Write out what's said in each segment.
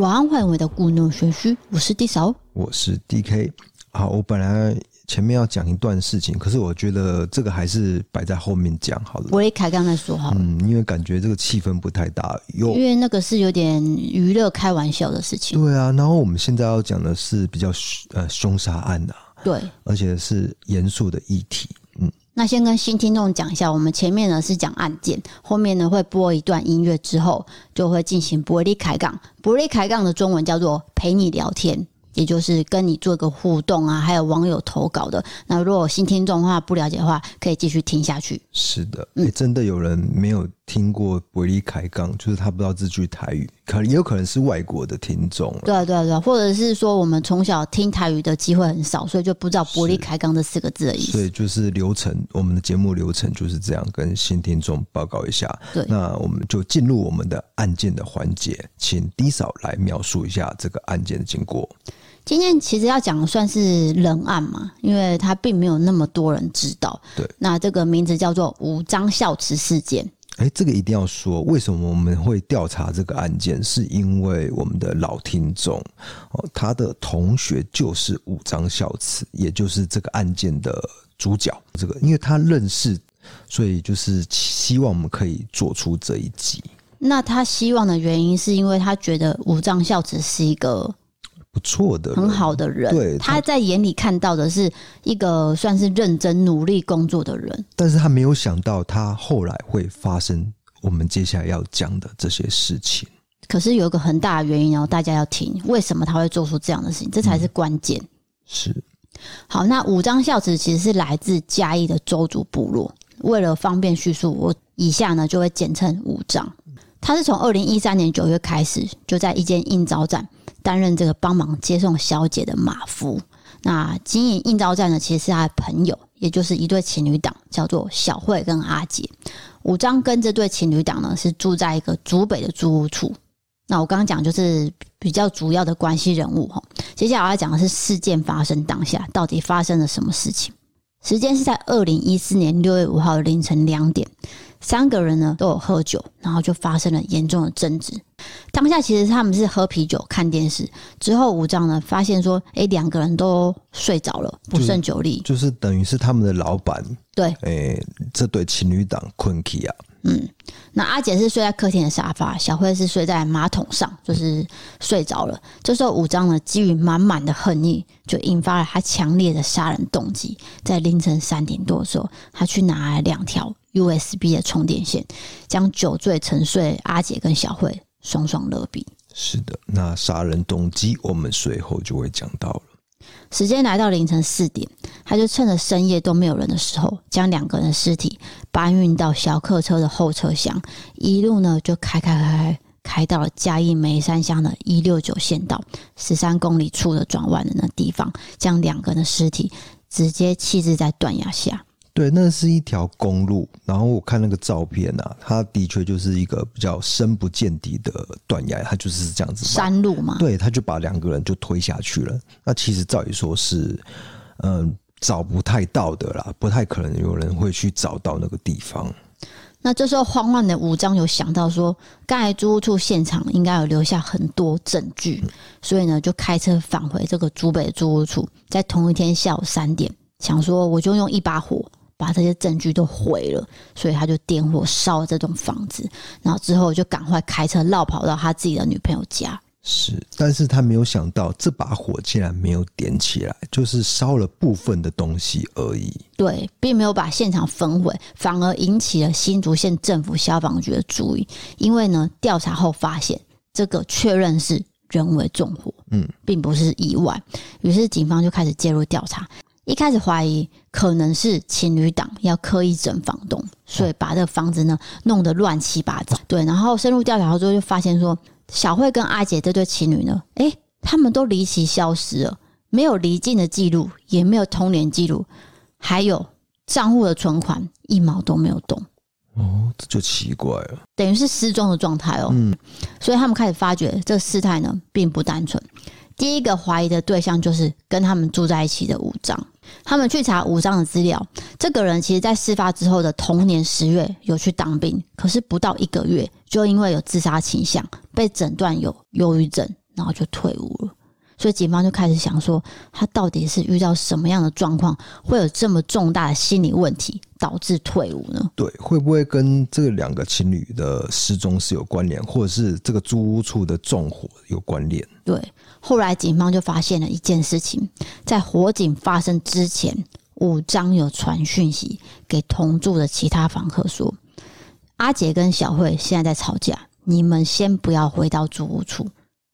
晚安，欢迎回到故弄玄虚，我是 D 嫂，我是 DK。好，我本来前面要讲一段事情，可是我觉得这个还是摆在后面讲好了。我一开刚才说好了，嗯，因为感觉这个气氛不太大，有因为那个是有点娱乐开玩笑的事情。对啊，然后我们现在要讲的是比较呃凶杀案啊，对，而且是严肃的议题。那先跟新听众讲一下，我们前面呢是讲案件，后面呢会播一段音乐之后，就会进行伯利开杠。伯利开杠的中文叫做陪你聊天。也就是跟你做个互动啊，还有网友投稿的。那如果新听众的话不了解的话，可以继续听下去。是的，哎、欸，真的有人没有听过“伯利开杠”，就是他不知道这句台语，可能也有可能是外国的听众。对啊，对啊，对啊，或者是说我们从小听台语的机会很少，所以就不知道“伯利开杠”这四个字的意思。所以就是流程，我们的节目流程就是这样，跟新听众报告一下。对，那我们就进入我们的案件的环节，请 D 嫂来描述一下这个案件的经过。今天其实要讲的算是人案嘛，因为他并没有那么多人知道。对，那这个名字叫做五张孝慈事件。哎，这个一定要说，为什么我们会调查这个案件？是因为我们的老听众哦，他的同学就是五张孝慈，也就是这个案件的主角。这个，因为他认识，所以就是希望我们可以做出这一集。那他希望的原因，是因为他觉得五张孝慈是一个。不错的，很好的人。对，他，他在眼里看到的是一个算是认真努力工作的人，但是他没有想到他后来会发生我们接下来要讲的这些事情。可是有一个很大的原因哦，大家要听，为什么他会做出这样的事情？这才是关键。嗯、是。好，那五张孝子其实是来自嘉义的周族部落。为了方便叙述，我以下呢就会简称五张。他是从二零一三年九月开始，就在一间应招站。担任这个帮忙接送小姐的马夫，那经营应召站呢，其实是他的朋友，也就是一对情侣档，叫做小慧跟阿杰。五章跟这对情侣档呢，是住在一个竹北的租屋处。那我刚刚讲就是比较主要的关系人物哈。接下来我要讲的是事件发生当下到底发生了什么事情。时间是在二零一四年六月五号凌晨两点。三个人呢都有喝酒，然后就发生了严重的争执。当下其实他们是喝啤酒、看电视，之后五章呢发现说：“哎，两个人都睡着了，不胜酒力。”就是等于是他们的老板对，哎，这对情侣档困起啊。嗯，那阿姐是睡在客厅的沙发，小慧是睡在马桶上，就是睡着了。这时候五章呢基于满满的恨意，就引发了他强烈的杀人动机。在凌晨三点多的时候，他去拿了两条 USB 的充电线，将酒醉沉睡阿姐跟小慧双双勒毙。是的，那杀人动机我们随后就会讲到了。时间来到凌晨四点，他就趁着深夜都没有人的时候，将两个人的尸体搬运到小客车的后车厢，一路呢就开开开开开到了嘉义梅山乡的一六九县道十三公里处的转弯的那地方，将两个人的尸体直接弃置在断崖下。对，那是一条公路，然后我看那个照片啊，它的确就是一个比较深不见底的断崖，它就是这样子山路嘛。对，他就把两个人就推下去了。那其实照理说是，嗯，找不太到的啦，不太可能有人会去找到那个地方。那这时候慌乱的武章有想到说，刚才租屋处现场应该有留下很多证据，嗯，所以呢就开车返回这个竹北租屋处，在同一天下午三点，想说我就用一把火。把这些证据都毁了，所以他就点火烧了这栋房子，然后之后就赶快开车绕跑到他自己的女朋友家。是，但是他没有想到这把火竟然没有点起来，就是烧了部分的东西而已。对，并没有把现场焚毁，反而引起了新竹县政府消防局的注意。因为呢，调查后发现这个确认是人为纵火，嗯，并不是意外。于是警方就开始介入调查。一开始怀疑可能是情侣档要刻意整房东，所以把这个房子呢弄得乱七八糟。对，然后深入调查之后就发现说，小慧跟阿姐这对情侣呢，诶，他们都离奇消失了，没有离境的记录，也没有通联记录，还有账户的存款一毛都没有动。哦，这就奇怪了，等于是失踪的状态哦。嗯，所以他们开始发觉这个事态呢并不单纯。第一个怀疑的对象就是跟他们住在一起的五张。他们去查五张的资料，这个人其实在事发之后的同年十月有去当兵，可是不到一个月就因为有自杀倾向被诊断有忧郁症，然后就退伍了。所以警方就开始想说，他到底是遇到什么样的状况，会有这么重大的心理问题，导致退伍呢？对，会不会跟这两个情侣的失踪是有关联，或者是这个租屋处的纵火有关联？对，后来警方就发现了一件事情，在火警发生之前，五张有传讯息给同住的其他房客说：“阿杰跟小慧现在在吵架，你们先不要回到住屋处。”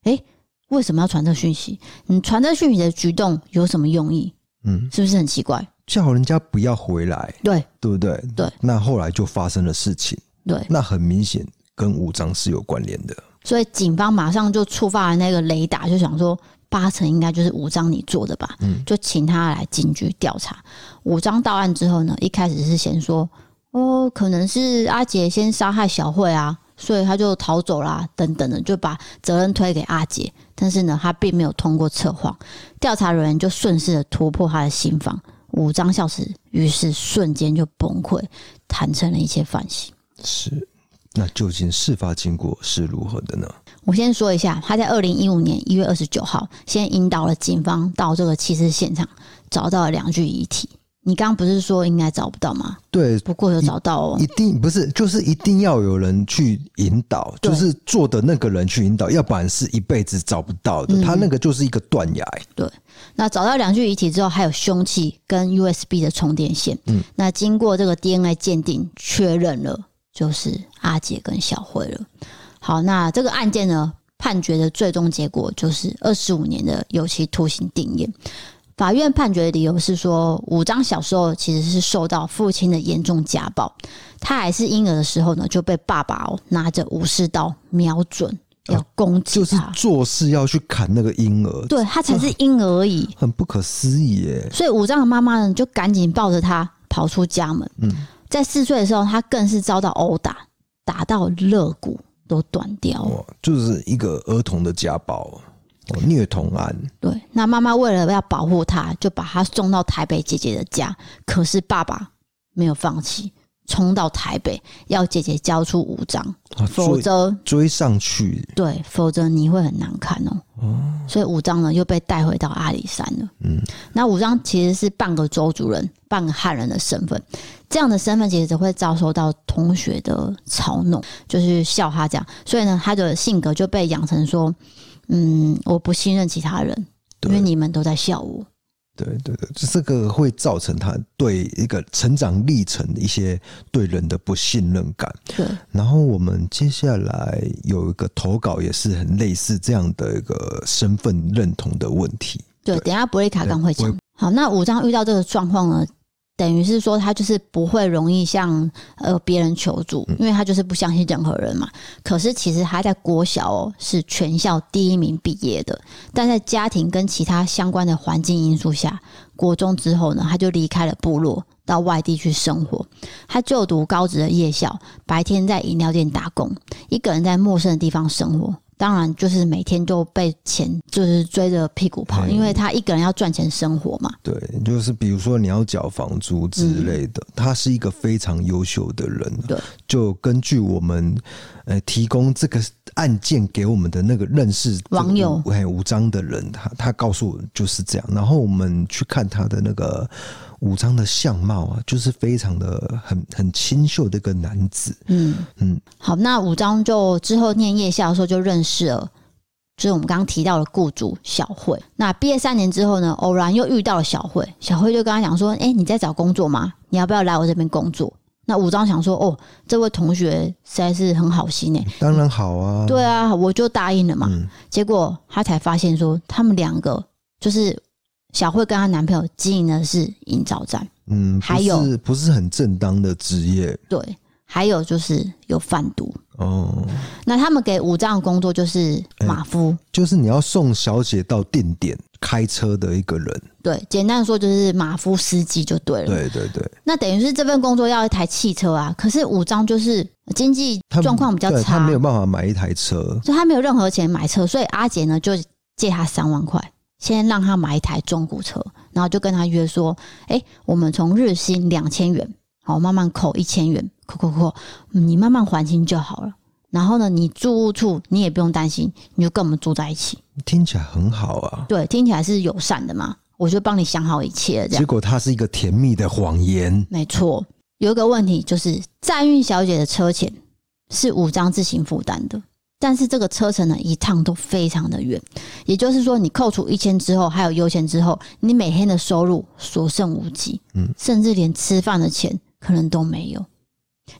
诶为什么要传这讯息？你传这讯息的举动有什么用意？嗯，是不是很奇怪？叫人家不要回来，对对不对？对。那后来就发生了事情，对。那很明显跟五张是有关联的，所以警方马上就触发了那个雷达，就想说八成应该就是武章你做的吧？嗯，就请他来警局调查。武章到案之后呢，一开始是先说哦，可能是阿杰先杀害小慧啊。所以他就逃走啦，等等的，就把责任推给阿杰。但是呢，他并没有通过测谎，调查人员就顺势的突破他的心房。武章孝慈于是瞬间就崩溃，坦承了一切犯行。是，那究竟事发经过是如何的呢？我先说一下，他在二零一五年一月二十九号，先引导了警方到这个弃尸现场，找到了两具遗体。你刚刚不是说应该找不到吗？对，不过有找到哦。一定不是，就是一定要有人去引导，就是做的那个人去引导，要不然是一辈子找不到的。嗯、他那个就是一个断崖。对，那找到两具遗体之后，还有凶器跟 USB 的充电线。嗯，那经过这个 DNA 鉴定，确认了就是阿杰跟小慧了。好，那这个案件呢，判决的最终结果就是二十五年的有期徒刑定谳。法院判决的理由是说，武章小时候其实是受到父亲的严重家暴，他还是婴儿的时候呢，就被爸爸哦拿着武士刀瞄准要攻击他，就是做事要去砍那个婴儿，对，他才是婴儿而已，很不可思议耶。所以武彰的妈妈呢，就赶紧抱着他跑出家门。嗯，在四岁的时候，他更是遭到殴打，打到肋骨都断掉了，就是一个儿童的家暴。虐童案，对，那妈妈为了要保护他，就把他送到台北姐姐的家。可是爸爸没有放弃，冲到台北要姐姐交出五张，啊、否则追上去。对，否则你会很难看哦。哦，所以五张呢又被带回到阿里山了。嗯，那五张其实是半个周族人，半个汉人的身份。这样的身份其实只会遭受到同学的嘲弄，就是笑他这样。所以呢，他的性格就被养成说。嗯，我不信任其他人，因为你们都在笑我。对对对，这这个会造成他对一个成长历程的一些对人的不信任感。对。然后我们接下来有一个投稿，也是很类似这样的一个身份认同的问题。对，对等一下布瑞卡刚会讲。好，那五章遇到这个状况呢？等于是说，他就是不会容易向呃别人求助，因为他就是不相信任何人嘛。可是其实他在国小哦是全校第一名毕业的，但在家庭跟其他相关的环境因素下，国中之后呢，他就离开了部落，到外地去生活。他就读高职的夜校，白天在饮料店打工，一个人在陌生的地方生活。当然，就是每天都被钱就是追着屁股跑，因为他一个人要赚钱生活嘛。对，就是比如说你要缴房租之类的，他是一个非常优秀的人。对，就根据我们呃提供这个案件给我们的那个认识网友，哎，武彰的人，他他告诉我就是这样。然后我们去看他的那个。武彰的相貌啊，就是非常的很很清秀的一个男子。嗯嗯，好，那武彰就之后念夜校的时候就认识了，就是我们刚刚提到的雇主小慧。那毕业三年之后呢，偶然又遇到了小慧，小慧就跟他讲说：“哎，你在找工作吗？你要不要来我这边工作？”那武彰想说：“哦，这位同学实在是很好心诶。”当然好啊，对啊，我就答应了嘛。嗯，结果他才发现说，他们两个就是。小慧跟她男朋友经营的是营造站，嗯，还有不是很正当的职业，对，还有就是有贩毒。哦。那他们给五藏的工作就是马夫，欸，就是你要送小姐到定点开车的一个人，对，简单说就是马夫司机就对了，对对对。那等于是这份工作要一台汽车啊，可是五藏就是经济状况比较差，他没有办法买一台车，所以他没有任何钱买车，所以阿杰呢就借他三万块。先让他买一台中古车，然后就跟他约说：“哎，我们从日薪两千元，好，慢慢扣一千元，扣扣扣，你慢慢还清就好了。”然后呢，你住屋处你也不用担心，你就跟我们住在一起。听起来很好啊。对，听起来是友善的嘛，我就帮你想好一切。结果它是一个甜蜜的谎言。没错，有一个问题就是载运小姐的车钱是五张自行负担的。但是这个车程呢，一趟都非常的远，也就是说，你扣除一千之后，还有油钱之后，你每天的收入所剩无几，嗯，甚至连吃饭的钱可能都没有。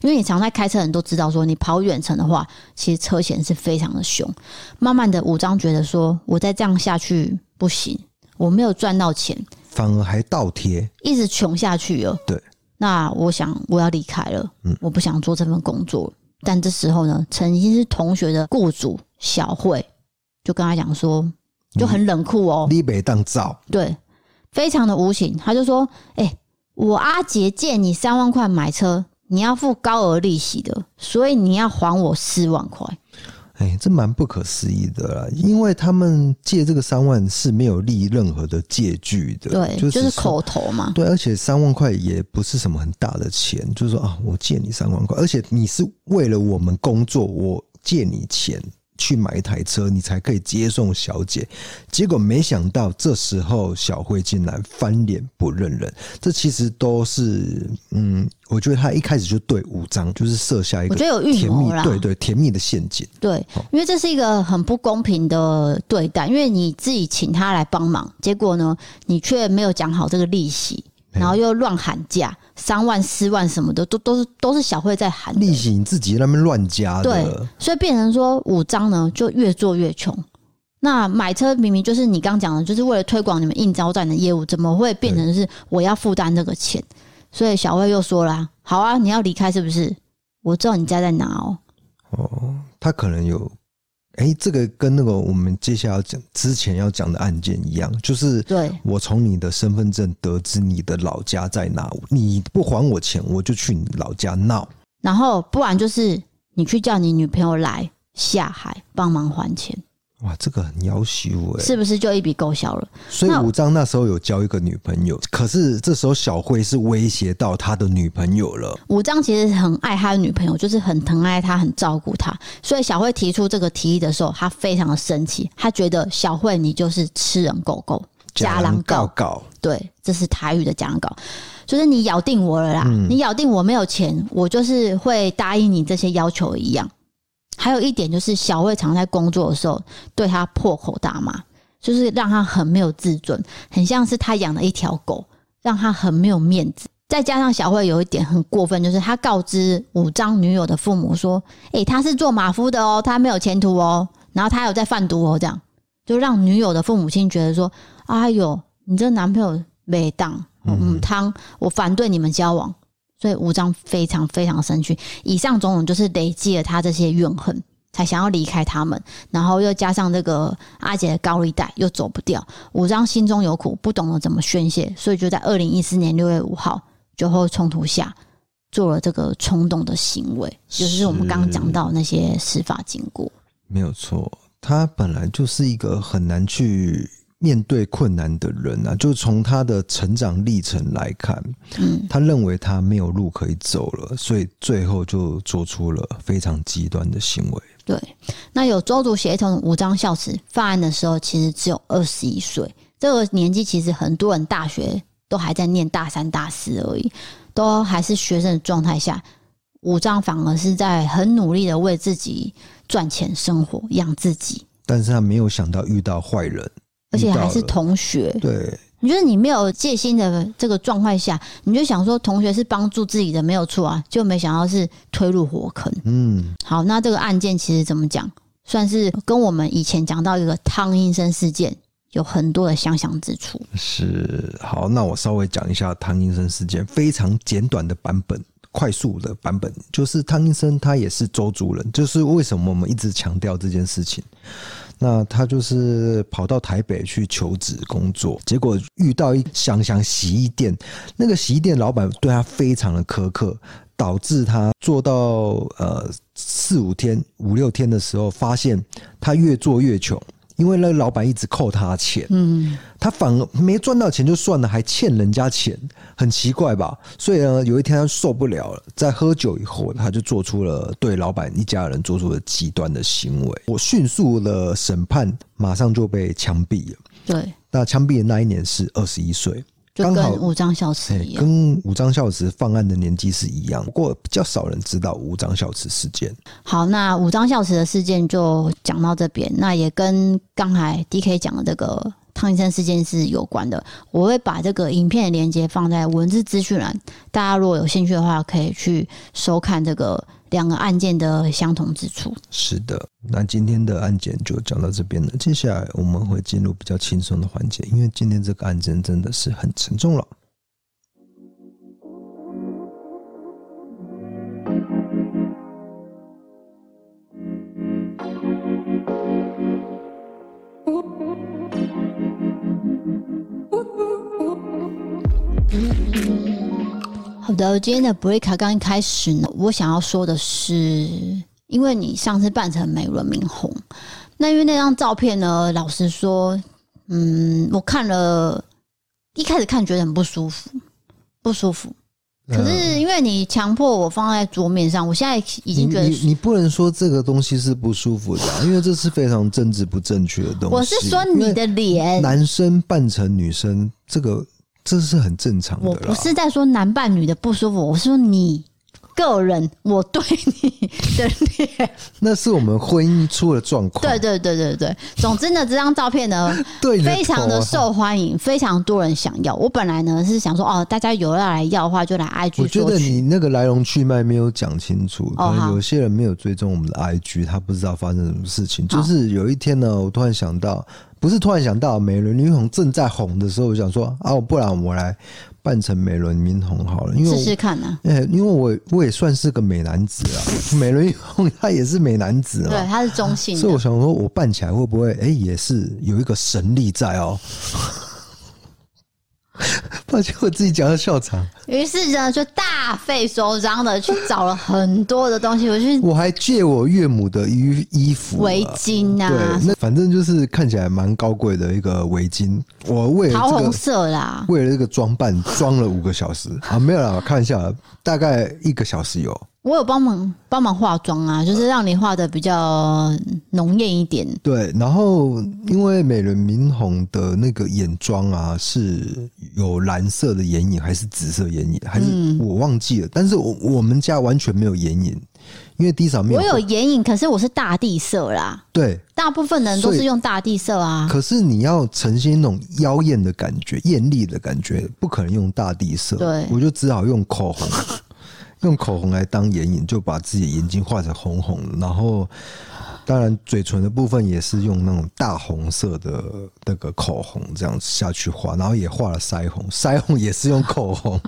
因为你常在开车人都知道，说你跑远程的话，其实车险是非常的凶。慢慢的，武章觉得说，我再这样下去不行，我没有赚到钱，反而还倒贴，一直穷下去了。对，那我想我要离开了，嗯，我不想做这份工作。但这时候呢，曾经是同学的雇主小慧就跟他讲说，就很冷酷哦，你别当造，对，非常的无情。他就说：“哎、欸，我阿杰借你三万块买车，你要付高额利息的，所以你要还我四万块。”哎，这蛮不可思议的啦，因为他们借这个三万是没有立任何的借据的，对，就，就是口头嘛。对，而且三万块也不是什么很大的钱，就是说啊，我借你三万块，而且你是为了我们工作，我借你钱。去买一台车，你才可以接送小姐。结果没想到，这时候小慧竟然翻脸不认人。这其实都是，嗯，我觉得他一开始就对五章就是设下一个，我觉得有预谋啦，对对，甜蜜的陷阱。对，因为这是一个很不公平的对待，因为你自己请他来帮忙，结果呢，你却没有讲好这个利息。然后又乱喊价，三万四万什么的，都都是都是小慧在喊利息，你自己那边乱加的。对，所以变成说五张呢就越做越穷。那买车明明就是你刚讲的，就是为了推广你们应招站的业务，怎么会变成是我要负担这个钱？所以小慧又说了：“好啊，你要离开是不是？我知道你家在哪哦。”哦，他可能有。哎、欸，这个跟那个我们接下来要讲之前要讲的案件一样，就是对我从你的身份证得知你的老家在哪，你不还我钱，我就去你老家闹。然后不然就是你去叫你女朋友来下海帮忙还钱。哇，这个很夭寿哎，是不是就一笔勾销了？所以武章那时候有交一个女朋友，可是这时候小慧是威胁到他的女朋友了。武章其实很爱他的女朋友，就是很疼爱他，很照顾他。所以小慧提出这个提议的时候，他非常的生气，他觉得小慧你就是吃人狗狗，假狼告告。对，这是台语的假狼告，就是你咬定我了啦，嗯、你咬定我没有钱，我就是会答应你这些要求一样。还有一点就是，小慧常在工作的时候对他破口大骂，就是让他很没有自尊，很像是他养了一条狗，让他很没有面子。再加上小慧有一点很过分，就是他告知武章女友的父母说：“诶，他是做马夫的哦，他没有前途哦，然后他有在贩毒哦。”这样就让女友的父母亲觉得说：“哎呦，你这男朋友没当，嗯，汤，我反对你们交往。”所以吴章非常非常生气，以上种种就是累积了他这些怨恨，才想要离开他们，然后又加上这个阿姐的高利贷又走不掉，吴章心中有苦，不懂得怎么宣泄，所以就在二零一四年六月五号酒后冲突下做了这个冲动的行为，就是我们刚刚讲到那些司法经过。没有错，他本来就是一个很难去。面对困难的人啊，就从他的成长历程来看，嗯，他认为他没有路可以走了，所以最后就做出了非常极端的行为。对，那有周族血统的武章孝慈犯案的时候，其实只有二十一岁，这个年纪其实很多人大学都还在念大三、大四而已，都还是学生的状态下，武章反而是在很努力的为自己赚钱、生活、养自己，但是他没有想到遇到坏人。而且还是同学，对，你觉得你没有戒心的这个状态下，你就想说同学是帮助自己的没有错啊，就没想到是推入火坑。嗯，好，那这个案件其实怎么讲，算是跟我们以前讲到一个汤医生事件有很多的相像之处。是，好，那我稍微讲一下汤医生事件，非常简短的版本，快速的版本，就是汤医生他也是周族人，就是为什么我们一直强调这件事情。那他就是跑到台北去求职工作，结果遇到一箱箱洗衣店，那个洗衣店老板对他非常的苛刻，导致他做到呃四五天、五六天的时候，发现他越做越穷，因为那个老板一直扣他钱，嗯，他反而没赚到钱就算了，还欠人家钱，很奇怪吧？所以呢，有一天他受不了了，在喝酒以后，他就做出了对老板一家人做出了极端的行为。我迅速的审判，马上就被枪毙了。对，那枪毙的那一年是二十一岁。刚好跟武彰孝慈一样，跟五张孝慈犯案的年纪是一样，不过比较少人知道五张孝慈事件。好，那五张孝慈的事件就讲到这边，那也跟刚才 DK 讲的这个汤医生事件是有关的。我会把这个影片的链接放在文字资讯栏，大家如果有兴趣的话，可以去收看这个。两个案件的相同之处。是的，那今天的案件就讲到这边了。接下来我们会进入比较轻松的环节，因为今天这个案件真的是很沉重了。好的，今天的 break 刚一开始呢，我想要说的是，因为你上次扮成美轮明宏，那因为那张照片呢，老实说，嗯，我看了一开始看觉得很不舒服，不舒服。可是因为你强迫我放在桌面上，我现在已经觉得你不能说这个东西是不舒服的，因为这是非常政治不正确的东西。我是说你的脸，男生扮成女生这个。这是很正常的。我不是在说男扮女的不舒服，我是说你个人，我对你的脸，那是我们婚姻出了状况。对对对对对，总之呢，这张照片呢，对，非常的受欢迎，非常多人想要。我本来呢是想说，哦，大家有要来要的话，就来 IG。我觉得你那个来龙去脉没有讲清楚，可能有些人没有追踪我们的 IG，他不知道发生什么事情。就是有一天呢，我突然想到。不是突然想到美轮明宏正在红的时候，我想说啊，不然我来扮成美轮明宏好了，因为试试看呢。因为我我也算是个美男子啊，美轮明宏他也是美男子啊，对，他是中性，所以我想说，我扮起来会不会哎、欸，也是有一个神力在哦。抱歉，我自己讲的笑场。于是呢，就大费周章的去找了很多的东西。我去，我还借我岳母的衣衣服、围巾啊，对，那反正就是看起来蛮高贵的一个围巾。我为了、这个、桃红色啦，为了这个装扮装了五个小时啊，没有啦，我看一下，大概一个小时有。我有帮忙帮忙化妆啊，就是让你化的比较浓艳一点。对，然后因为美人明红的那个眼妆啊，是有蓝色的眼影还是紫色眼影，还是我忘记了。嗯、但是我我们家完全没有眼影，因为扫没有。我有眼影，可是我是大地色啦。对，大部分人都是用大地色啊。可是你要呈现那种妖艳的感觉、艳丽的感觉，不可能用大地色。对，我就只好用口红。用口红来当眼影，就把自己眼睛画成红红，然后当然嘴唇的部分也是用那种大红色的那个口红这样子下去画，然后也画了腮红，腮红也是用口红，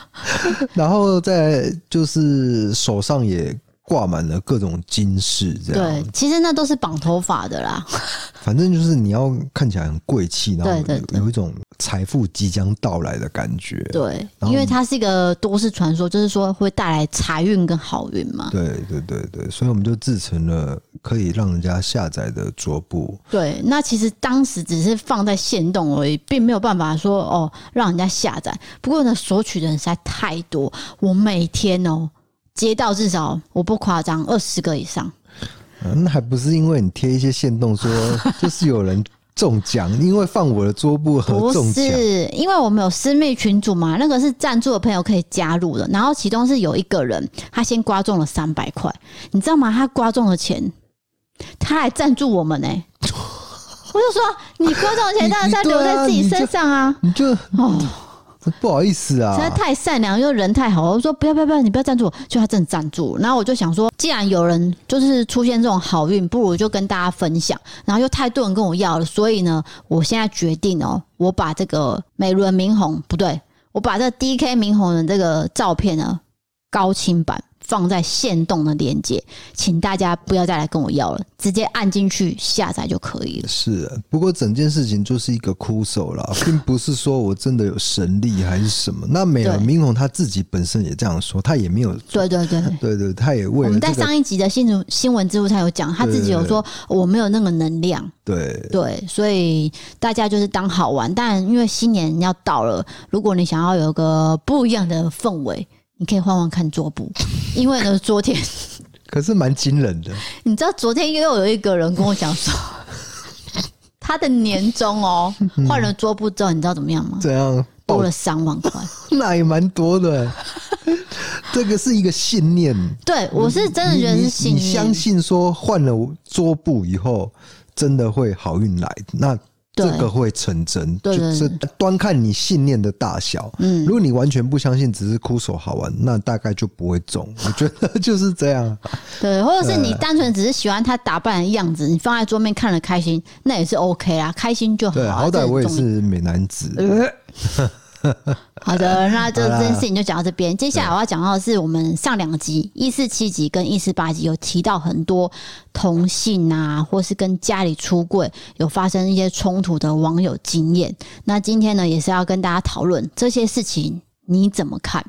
然后再就是手上也挂满了各种金饰，这样。对，其实那都是绑头发的啦。反正就是你要看起来很贵气，然后有有一种财富即将到来的感觉。对，因为它是一个都市传说，就是说会带来财运跟好运嘛。对对对对，所以我们就制成了可以让人家下载的桌布。对，那其实当时只是放在线动而已，并没有办法说哦让人家下载。不过呢，索取的人实在太多，我每天哦接到至少我不夸张二十个以上。那还不是因为你贴一些线动说，就是有人中奖，因为放我的桌布和中奖。不是，因为我们有私密群组嘛，那个是赞助的朋友可以加入的。然后其中是有一个人，他先刮中了三百块，你知道吗？他刮中了钱，他还赞助我们呢、欸。我就说，你刮中的钱当然是要留在自己身上啊，你就哦。不好意思啊，实在太善良，因为人太好。我说不要不要不要，你不要赞助我，就他真的赞助。然后我就想说，既然有人就是出现这种好运，不如就跟大家分享。然后又太多人跟我要了，所以呢，我现在决定哦，我把这个美轮明宏不对，我把这 DK 明宏的这个照片呢高清版。放在线动的链接，请大家不要再来跟我要了，直接按进去下载就可以了。是，不过整件事情就是一个枯手了，并不是说我真的有神力还是什么。那美轮明宏他自己本身也这样说，他也没有。对对对对对，他也为了、这个、我们在上一集的新闻新闻之后他有讲，他自己有说我没有那个能量。对对，所以大家就是当好玩，但因为新年要到了，如果你想要有个不一样的氛围。你可以换换看桌布，因为呢，昨天 可是蛮惊人的。你知道昨天又有一个人跟我讲说，他的年终哦换了桌布之后，你知道怎么样吗？怎样？多了三万块，那也蛮多的。这个是一个信念。对，我是真的觉得是信念。你，你，你相信说换了桌布以后，真的会好运来？那。这个会成真，就是端看你信念的大小。嗯，如果你完全不相信，只是哭手好玩，那大概就不会中。我觉得就是这样。对，或者是你单纯只是喜欢他打扮的样子，你放在桌面看了开心，那也是 OK 啦，开心就好。对，好歹我也是美男子。呃 好的，那这这件事情就讲到这边。接下来我要讲到的是，我们上两集一四七集跟一四八集有提到很多同性啊，或是跟家里出柜有发生一些冲突的网友经验。那今天呢，也是要跟大家讨论这些事情，你怎么看？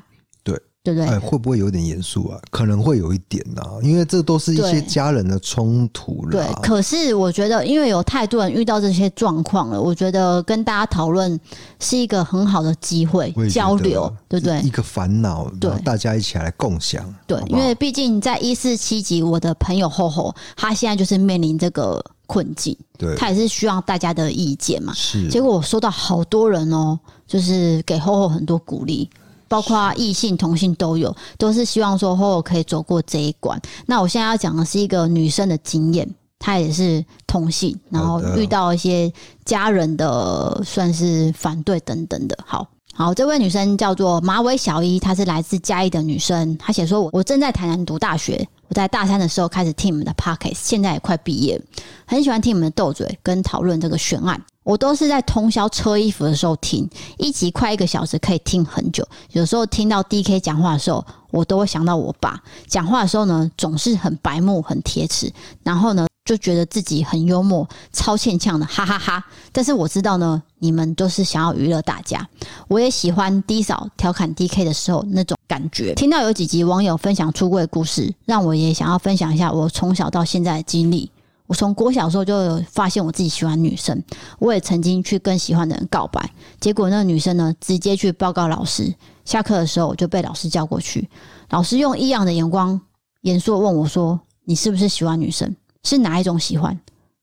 对不对？哎，会不会有点严肃啊？可能会有一点呐、啊，因为这都是一些家人的冲突了。对，可是我觉得，因为有太多人遇到这些状况了，我觉得跟大家讨论是一个很好的机会，交流，对不对？一个烦恼，对，大家一起来共享。对，好好因为毕竟在一四七集，我的朋友厚厚，他现在就是面临这个困境，对，他也是需要大家的意见嘛。是，结果我收到好多人哦，就是给厚厚很多鼓励。包括异性、同性都有，都是希望说后后可以走过这一关。那我现在要讲的是一个女生的经验，她也是同性，然后遇到一些家人的算是反对等等的。好好，这位女生叫做马尾小一，她是来自嘉义的女生。她写说：“我我正在台南读大学，我在大三的时候开始听你们的 Podcast，现在也快毕业，很喜欢听你们的斗嘴跟讨论这个悬案。”我都是在通宵车衣服的时候听，一集快一个小时，可以听很久。有时候听到 DK 讲话的时候，我都会想到我爸讲话的时候呢，总是很白目、很铁齿，然后呢，就觉得自己很幽默、超欠呛的，哈哈哈。但是我知道呢，你们都是想要娱乐大家。我也喜欢 D 嫂调侃 DK 的时候那种感觉。听到有几集网友分享出柜故事，让我也想要分享一下我从小到现在的经历。我从国小时候就发现我自己喜欢女生，我也曾经去跟喜欢的人告白，结果那个女生呢，直接去报告老师。下课的时候我就被老师叫过去，老师用异样的眼光严肃问我说：“你是不是喜欢女生？是哪一种喜欢？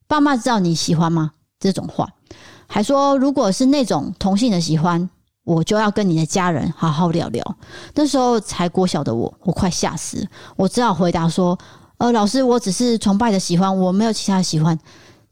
爸妈知道你喜欢吗？”这种话，还说如果是那种同性的喜欢，我就要跟你的家人好好聊聊。那时候才国小的我，我快吓死，我只好回答说。呃，老师，我只是崇拜的喜欢，我没有其他的喜欢。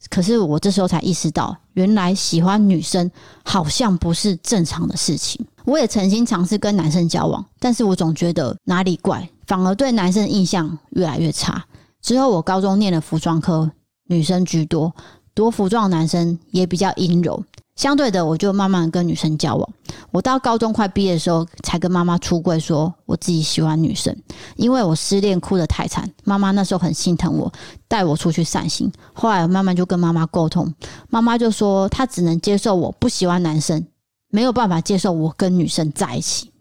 可是我这时候才意识到，原来喜欢女生好像不是正常的事情。我也曾经尝试跟男生交往，但是我总觉得哪里怪，反而对男生的印象越来越差。之后我高中念了服装科，女生居多，多服装男生也比较阴柔。相对的，我就慢慢跟女生交往。我到高中快毕业的时候，才跟妈妈出柜，说我自己喜欢女生。因为我失恋哭得太惨，妈妈那时候很心疼我，带我出去散心。后来慢慢就跟妈妈沟通，妈妈就说她只能接受我不喜欢男生，没有办法接受我跟女生在一起。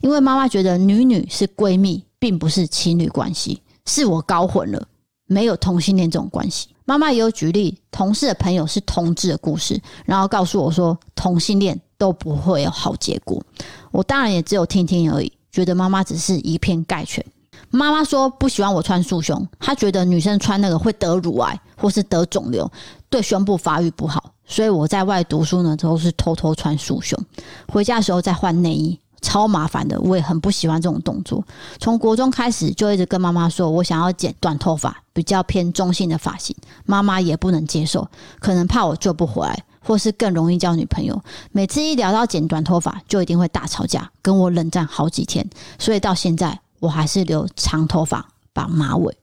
因为妈妈觉得女女是闺蜜，并不是情侣关系，是我搞混了，没有同性恋这种关系。妈妈也有举例同事的朋友是同志的故事，然后告诉我说同性恋都不会有好结果。我当然也只有听听而已，觉得妈妈只是以偏概全。妈妈说不喜欢我穿束胸，她觉得女生穿那个会得乳癌或是得肿瘤，对胸部发育不好。所以我在外读书呢，都是偷偷穿束胸，回家的时候再换内衣。超麻烦的，我也很不喜欢这种动作。从国中开始就一直跟妈妈说，我想要剪短头发，比较偏中性的发型。妈妈也不能接受，可能怕我救不回来，或是更容易交女朋友。每次一聊到剪短头发，就一定会大吵架，跟我冷战好几天。所以到现在，我还是留长头发，绑马尾。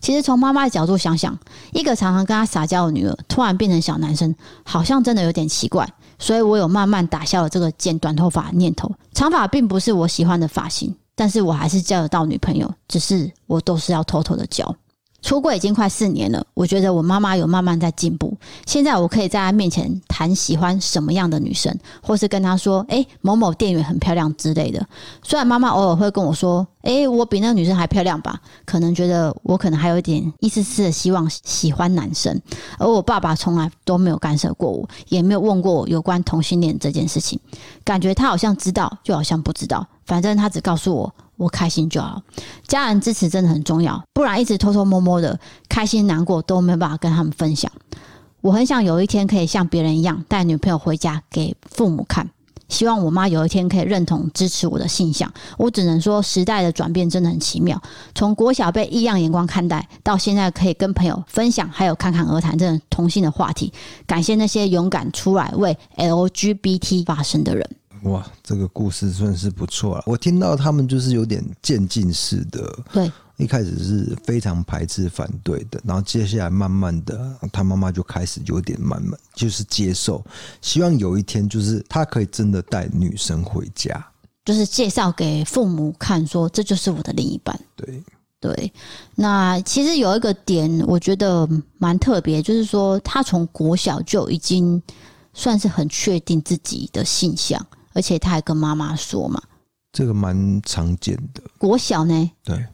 其实从妈妈的角度想想，一个常常跟她撒娇的女儿，突然变成小男生，好像真的有点奇怪。所以我有慢慢打消了这个剪短头发的念头。长发并不是我喜欢的发型，但是我还是交得到女朋友，只是我都是要偷偷的交。出柜已经快四年了，我觉得我妈妈有慢慢在进步。现在我可以在她面前谈喜欢什么样的女生，或是跟她说：“诶，某某店员很漂亮之类的。”虽然妈妈偶尔会跟我说：“诶，我比那个女生还漂亮吧？”可能觉得我可能还有一点一丝丝的希望喜欢男生，而我爸爸从来都没有干涉过我，也没有问过我有关同性恋这件事情。感觉他好像知道，就好像不知道，反正他只告诉我。我开心就好，家人支持真的很重要，不然一直偷偷摸摸的，开心难过都没办法跟他们分享。我很想有一天可以像别人一样带女朋友回家给父母看，希望我妈有一天可以认同支持我的性向。我只能说，时代的转变真的很奇妙，从国小被异样眼光看待，到现在可以跟朋友分享，还有侃侃而谈这种同性的话题。感谢那些勇敢出来为 LGBT 发声的人。哇，这个故事算是不错了。我听到他们就是有点渐进式的，对，一开始是非常排斥、反对的，然后接下来慢慢的，他妈妈就开始有点慢慢就是接受，希望有一天就是他可以真的带女生回家，就是介绍给父母看，说这就是我的另一半。对对，那其实有一个点我觉得蛮特别，就是说他从国小就已经算是很确定自己的性向。而且他还跟妈妈说嘛，这个蛮常见的。国小呢？对，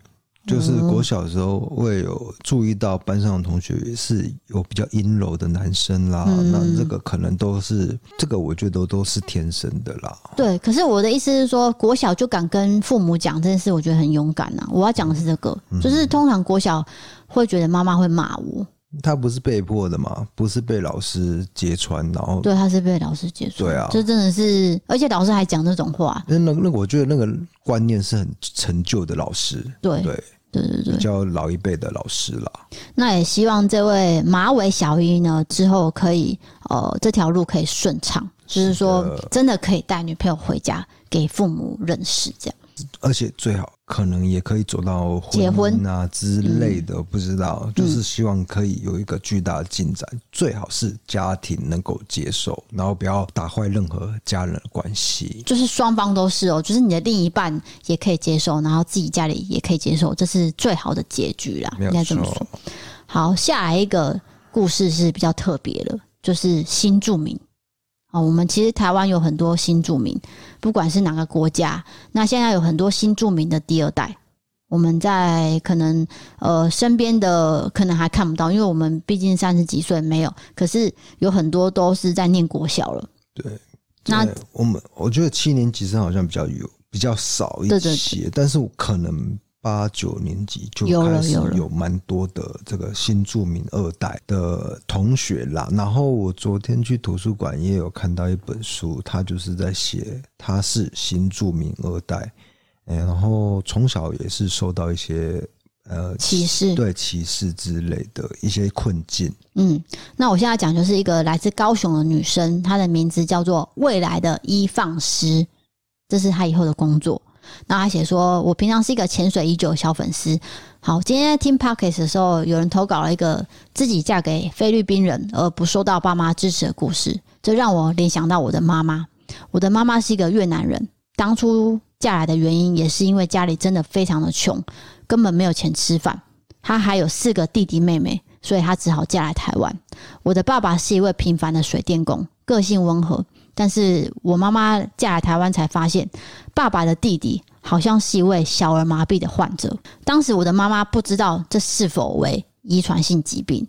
就是国小的时候会有注意到班上的同学也是有比较阴柔的男生啦，嗯、那这个可能都是这个，我觉得都是天生的啦。对，可是我的意思是说，国小就敢跟父母讲这件事，我觉得很勇敢呐、啊。我要讲的是这个，嗯、就是通常国小会觉得妈妈会骂我。他不是被迫的嘛？不是被老师揭穿，然后对，他是被老师揭穿。对啊，这真的是，而且老师还讲那种话。那那那，我觉得那个观念是很陈旧的老师。对对对对对，比较老一辈的老师啦。那也希望这位马尾小一呢，之后可以呃，这条路可以顺畅，就是说真的可以带女朋友回家给父母认识，这样。而且最好可能也可以走到结婚啊之类的，不知道，就是希望可以有一个巨大的进展。最好是家庭能够接受，然后不要打坏任何家人的关系。就是双方都是哦，就是你的另一半也可以接受，然后自己家里也可以接受，这是最好的结局啦。应该这么说。好，下来一个故事是比较特别的，就是新住民。哦，我们其实台湾有很多新住民，不管是哪个国家，那现在有很多新住民的第二代，我们在可能呃身边的可能还看不到，因为我们毕竟三十几岁没有，可是有很多都是在念国小了。对，那我们我觉得七年级生好像比较有比较少一些，对对对，但是我可能。八九年级就开始有蛮多的这个新著名二代的同学啦。然后我昨天去图书馆也有看到一本书，他就是在写他是新著名二代，然后从小也是受到一些呃歧视，对歧视之类的一些困境。嗯，那我现在讲就是一个来自高雄的女生，她的名字叫做未来的医放师，这是她以后的工作。那他写说：“我平常是一个潜水已久的小粉丝。好，今天在听 Podcast 的时候，有人投稿了一个自己嫁给菲律宾人而不受到爸妈支持的故事，这让我联想到我的妈妈。我的妈妈是一个越南人，当初嫁来的原因也是因为家里真的非常的穷，根本没有钱吃饭。她还有四个弟弟妹妹，所以她只好嫁来台湾。我的爸爸是一位平凡的水电工，个性温和。”但是我妈妈嫁来台湾才发现，爸爸的弟弟好像是一位小儿麻痹的患者。当时我的妈妈不知道这是否为遗传性疾病，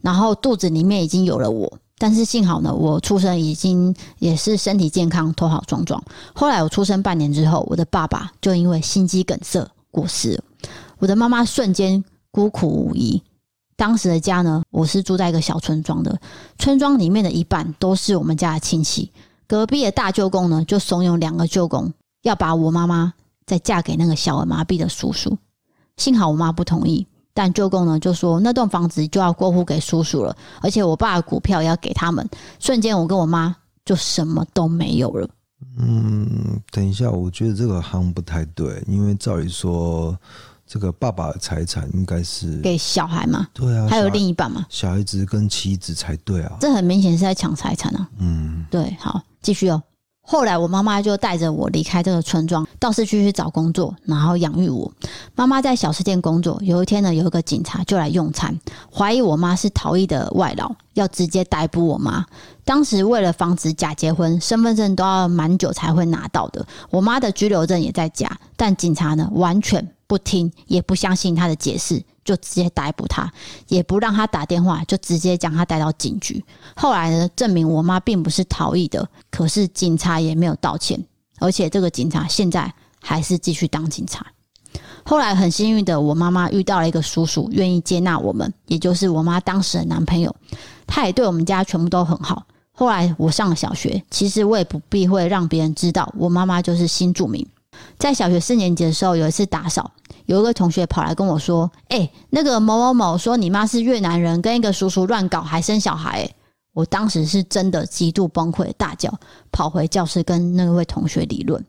然后肚子里面已经有了我。但是幸好呢，我出生已经也是身体健康、头好壮壮。后来我出生半年之后，我的爸爸就因为心肌梗塞过世。我的妈妈瞬间孤苦无依。当时的家呢，我是住在一个小村庄的，村庄里面的一半都是我们家的亲戚。隔壁的大舅公呢，就怂恿两个舅公要把我妈妈再嫁给那个小儿麻痹的叔叔。幸好我妈不同意，但舅公呢就说那栋房子就要过户给叔叔了，而且我爸的股票也要给他们。瞬间，我跟我妈就什么都没有了。嗯，等一下，我觉得这个好像不太对，因为照理说。这个爸爸的财产应该是给小孩嘛？对啊，还有另一半嘛？小孩子跟妻子才对啊。这很明显是在抢财产啊。嗯，对，好，继续哦。后来我妈妈就带着我离开这个村庄，到市区去找工作，然后养育我。妈妈在小吃店工作，有一天呢，有一个警察就来用餐，怀疑我妈是逃逸的外劳，要直接逮捕我妈。当时为了防止假结婚，身份证都要蛮久才会拿到的，我妈的居留证也在家，但警察呢完全不听，也不相信他的解释。就直接逮捕他，也不让他打电话，就直接将他带到警局。后来呢，证明我妈并不是逃逸的，可是警察也没有道歉，而且这个警察现在还是继续当警察。后来很幸运的，我妈妈遇到了一个叔叔，愿意接纳我们，也就是我妈当时的男朋友，他也对我们家全部都很好。后来我上了小学，其实我也不避讳让别人知道，我妈妈就是新住民。在小学四年级的时候，有一次打扫。有一个同学跑来跟我说：“哎、那个某某某说你妈是越南人，跟一个叔叔乱搞，还生小孩、”我当时是真的极度崩溃，大叫，跑回教室跟那位同学理论。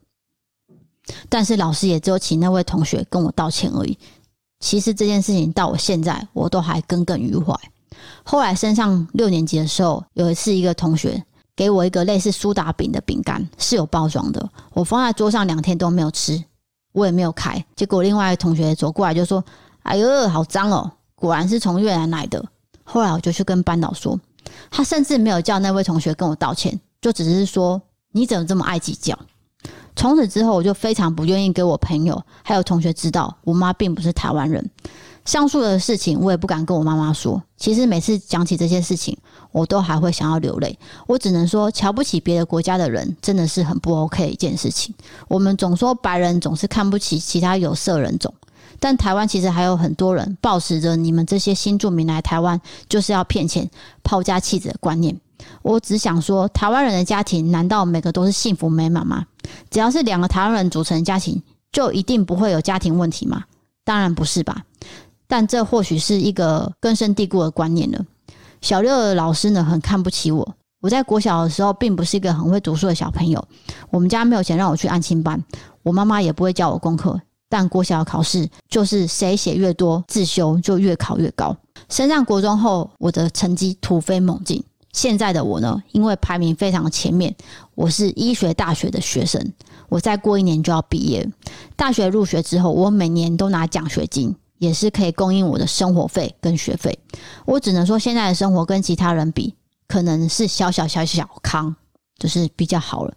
但是老师也只有请那位同学跟我道歉而已。其实这件事情到我现在我都还耿耿于怀。后来升上六年级的时候，有一次一个同学给我一个类似苏打饼的饼干，是有包装的，我放在桌上两天都没有吃。我也没有开，结果另外一个同学走过来就说：“哎呦，好脏哦！果然是从越南来的。”后来我就去跟班导说，他甚至没有叫那位同学跟我道歉，就只是说：“你怎么这么爱计较？”从此之后，我就非常不愿意给我朋友还有同学知道我妈并不是台湾人。上述的事情我也不敢跟我妈妈说。其实每次讲起这些事情，我都还会想要流泪。我只能说，瞧不起别的国家的人真的是很不 OK 一件事情。我们总说白人总是看不起其他有色人种，但台湾其实还有很多人抱持着你们这些新住民来台湾就是要骗钱、抛家弃子的观念。我只想说，台湾人的家庭难道每个都是幸福美满吗？只要是两个台湾人组成家庭，就一定不会有家庭问题吗？当然不是吧。但这或许是一个根深蒂固的观念了。小六的老师呢，很看不起我。我在国小的时候，并不是一个很会读书的小朋友。我们家没有钱让我去安亲班，我妈妈也不会教我功课。但国小的考试就是谁写越多，自修就越考越高。升上国中后，我的成绩突飞猛进。现在的我呢，因为排名非常前面，我是医学大学的学生。我再过一年就要毕业。大学入学之后，我每年都拿奖学金。也是可以供应我的生活费跟学费，我只能说现在的生活跟其他人比，可能是小小小小康，就是比较好了。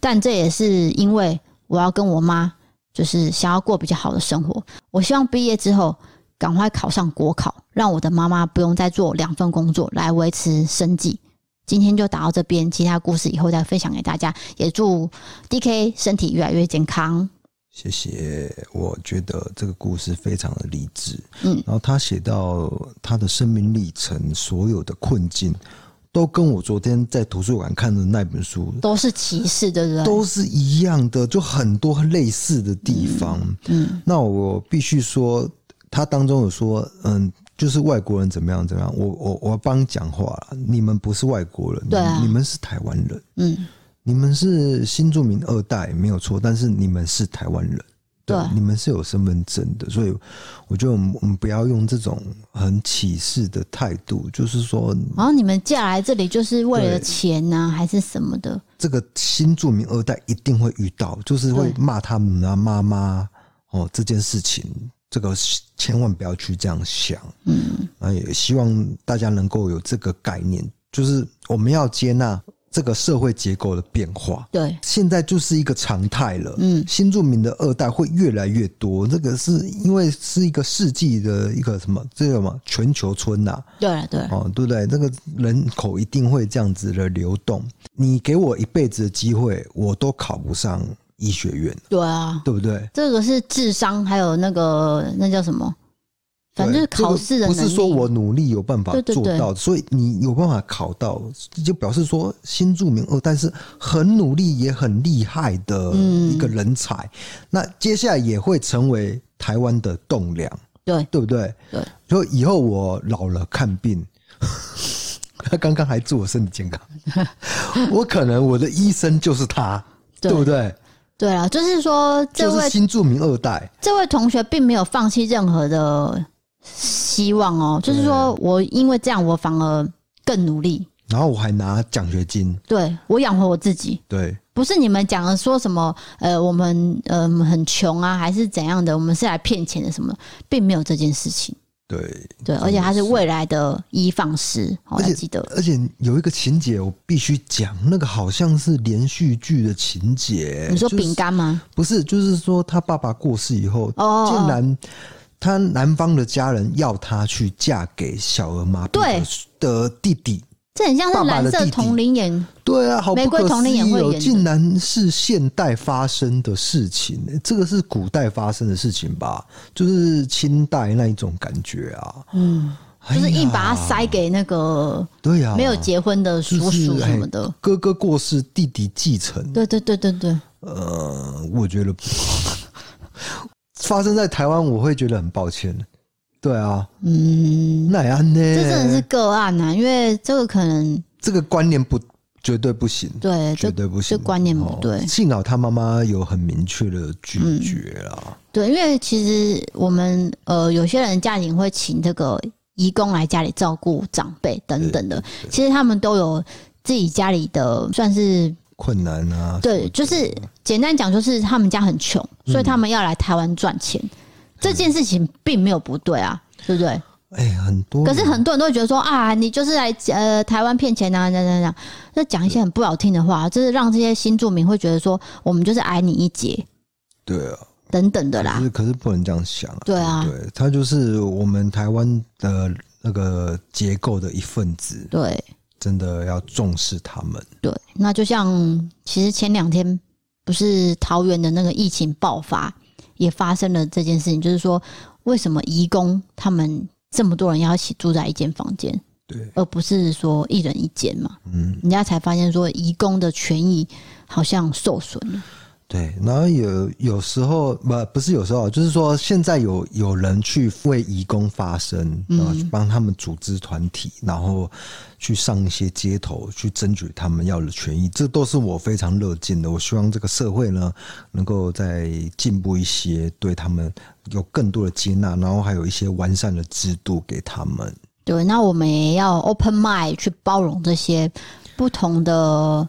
但这也是因为我要跟我妈，就是想要过比较好的生活。我希望毕业之后赶快考上国考，让我的妈妈不用再做两份工作来维持生计。今天就打到这边，其他故事以后再分享给大家。也祝 DK 身体越来越健康。谢谢，我觉得这个故事非常的励志。嗯，然后他写到他的生命历程，所有的困境，都跟我昨天在图书馆看的那本书都是歧视的人，都是一样的，就很多类似的地方。嗯，嗯，那我必须说，他当中有说，嗯，就是外国人怎么样怎么样，我我我要帮你讲话了，你们不是外国人，对啊，你们是台湾人，嗯。你们是新住民二代没有错，但是你们是台湾人，对，你们是有身份证的，所以我觉得我们我们不要用这种很歧视的态度，就是说，然后你们嫁来这里就是为了钱呢，还是什么的？这个新住民二代一定会遇到，就是会骂他们啊，妈妈哦，这件事情，这个千万不要去这样想，嗯，那也希望大家能够有这个概念，就是我们要接纳。这个社会结构的变化，对，现在就是一个常态了。嗯，新住民的二代会越来越多，这个是因为是一个世纪的一个什么，这个什么全球村呐？对对，哦，对不对？这个人口一定会这样子的流动。你给我一辈子的机会，我都考不上医学院。对啊，对不对？这个是智商，还有那个那叫什么？反正就是考试的能力，不是说我努力有办法做到，所以你有办法考到，就表示说新著名二代是很努力也很厉害的一个人才。嗯、那接下来也会成为台湾的栋梁，对对不对？对，所以以后我老了看病，他 刚刚还祝我身体健康，我可能我的医生就是他，对，对不对？对啊，就是说这位就是新著名二代，这位同学并没有放弃任何的。希望哦，就是说我因为这样，我反而更努力，然后我还拿奖学金，对，我养活我自己，对，不是你们讲的说什么呃，我们呃很穷啊，还是怎样的？我们是来骗钱的什么，并没有这件事情。对对，而且他是未来的医放师，我还记得。而且有一个情节我必须讲，那个好像是连续剧的情节。你说饼干吗？不是，就是说他爸爸过世以后，哦，竟然他男方的家人要他去嫁给小儿麻痹的弟弟。这很像是蓝色同龄眼，对啊，好不可思议哦，竟然是现代发生的事情，这个是古代发生的事情吧？就是清代那一种感觉啊，嗯，就是硬把它塞给那个对呀，没有结婚的叔叔什么的，哥哥过世，弟弟继承，对对对对对，呃，我觉得发生在台湾，我会觉得很抱歉。对啊，嗯，那安呢？这真的是个案呐、啊，因为这个可能这个观念不绝对不行，对，绝对不行，这观念不对。幸好他妈妈有很明确的拒绝啦、嗯。对，因为其实我们呃有些人家庭会请这个义工来家里照顾长辈等等的，其实他们都有自己家里的算是困难啊。对，就是简单讲，就是他们家很穷，所以他们要来台湾赚钱。嗯这件事情并没有不对啊，对不对？哎、欸，很多，可是很多人都会觉得说啊，你就是来呃台湾骗钱啊，这样这样，那讲一些很不好听的话，就是让这些新住民会觉得说，我们就是矮你一截，对啊，等等的啦。可是可是不能这样想啊，对啊，对，他就是我们台湾的那个结构的一份子，对，真的要重视他们。对，那就像其实前两天不是桃园的那个疫情爆发。也发生了这件事情，就是说，为什么移工他们这么多人要一起住在一间房间，对，而不是说一人一间嘛？嗯，人家才发现说，移工的权益好像受损了。对，然后有有时候不不是有时候，就是说现在有有人去为移工发声，然后去帮他们组织团体，然后去上一些街头去争取他们要的权益，这都是我非常乐见的。我希望这个社会呢，能够再进步一些，对他们有更多的接纳，然后还有一些完善的制度给他们。对，那我们也要 open mind 去包容这些不同的。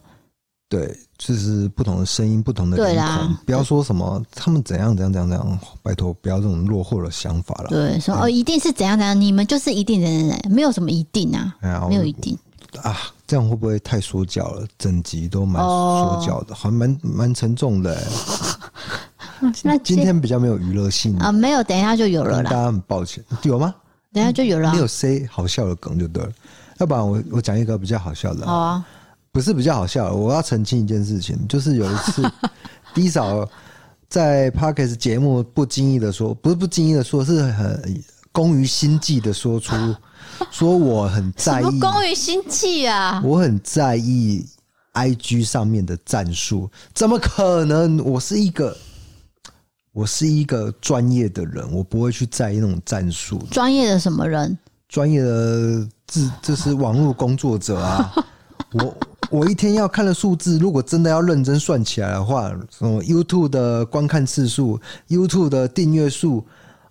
对，就是不同的声音，不同的对啦，不要说什么他们怎样怎样怎样怎样，拜托不要这种落后的想法了。对，说哦，一定是怎样怎样，你们就是一定怎样怎样，没有什么一定啊，没有一定啊，这样会不会太说教了？整集都蛮说教的，还蛮蛮沉重的。那今天比较没有娱乐性啊，没有，等一下就有了啦。大家很抱歉，有吗？等一下就有了，没有 say 好笑的梗就对了，要不然我我讲一个比较好笑的。好啊。不是比较好笑，我要澄清一件事情，就是有一次，D 嫂在 Podcast 节目不经意的说，不是不经意的说，是很工于心计的说出，说我很在意工于心计啊，我很在意 IG 上面的战术，怎么可能？我是一个我是一个专业的人，我不会去在意那种战术。专业的什么人？专业的自就是网络工作者啊，我。我一天要看的数字，如果真的要认真算起来的话，什么 YouTube 的观看次数、YouTube 的订阅数、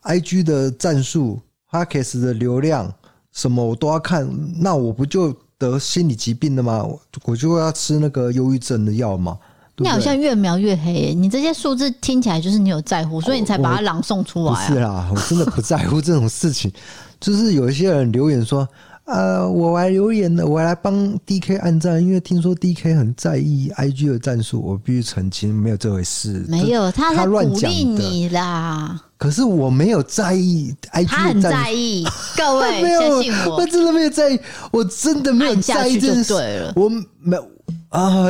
IG 的赞数、Podcast 的流量，什么我都要看，那我不就得心理疾病了吗？我就要吃那个忧郁症的药吗？你好像越描越黑，你这些数字听起来就是你有在乎，所以你才把它朗诵出来啊。不是啦，我真的不在乎这种事情，就是有一些人留言说。呃，我来留言的，我来帮 DK 按赞，因为听说 DK 很在意 IG 的战术，我必须澄清，没有这回事。没有，他他乱讲你啦。可是我没有在意 IG 的战术，他很在意。各位，没有，相信我，我真的没有在意，我真的没有在意这件事。对了，我没有啊，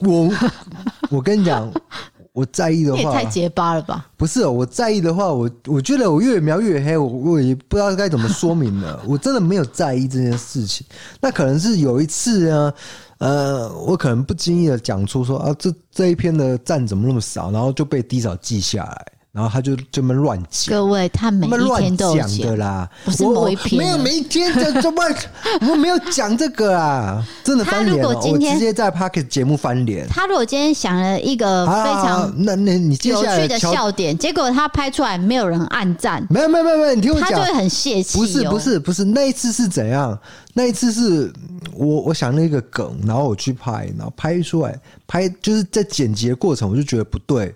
我 我跟你讲。我在意的话，你也太结巴了吧？不是，我在意的话，我我觉得我越描越黑，我我也不知道该怎么说明了。我真的没有在意这件事情。那可能是有一次呢，呃，我可能不经意的讲出说啊，这这一篇的赞怎么那么少，然后就被低嫂记下来，然后他就这么乱讲。各位，他每一天都讲的啦，不是某一篇，没有每一天的这么，我没有讲这个啊，真的翻脸了。我直接在 Pocket 节目翻脸。他如果今天想了一个非常那那你有趣的笑点，结果他拍出来没有人暗赞，没有没有没有没有，你听我讲，他就会很泄气。不是不是不是，那一次是怎样？那一次是我我想了一个梗，然后我去拍，然后拍出来拍就是在剪辑的过程，我就觉得不对。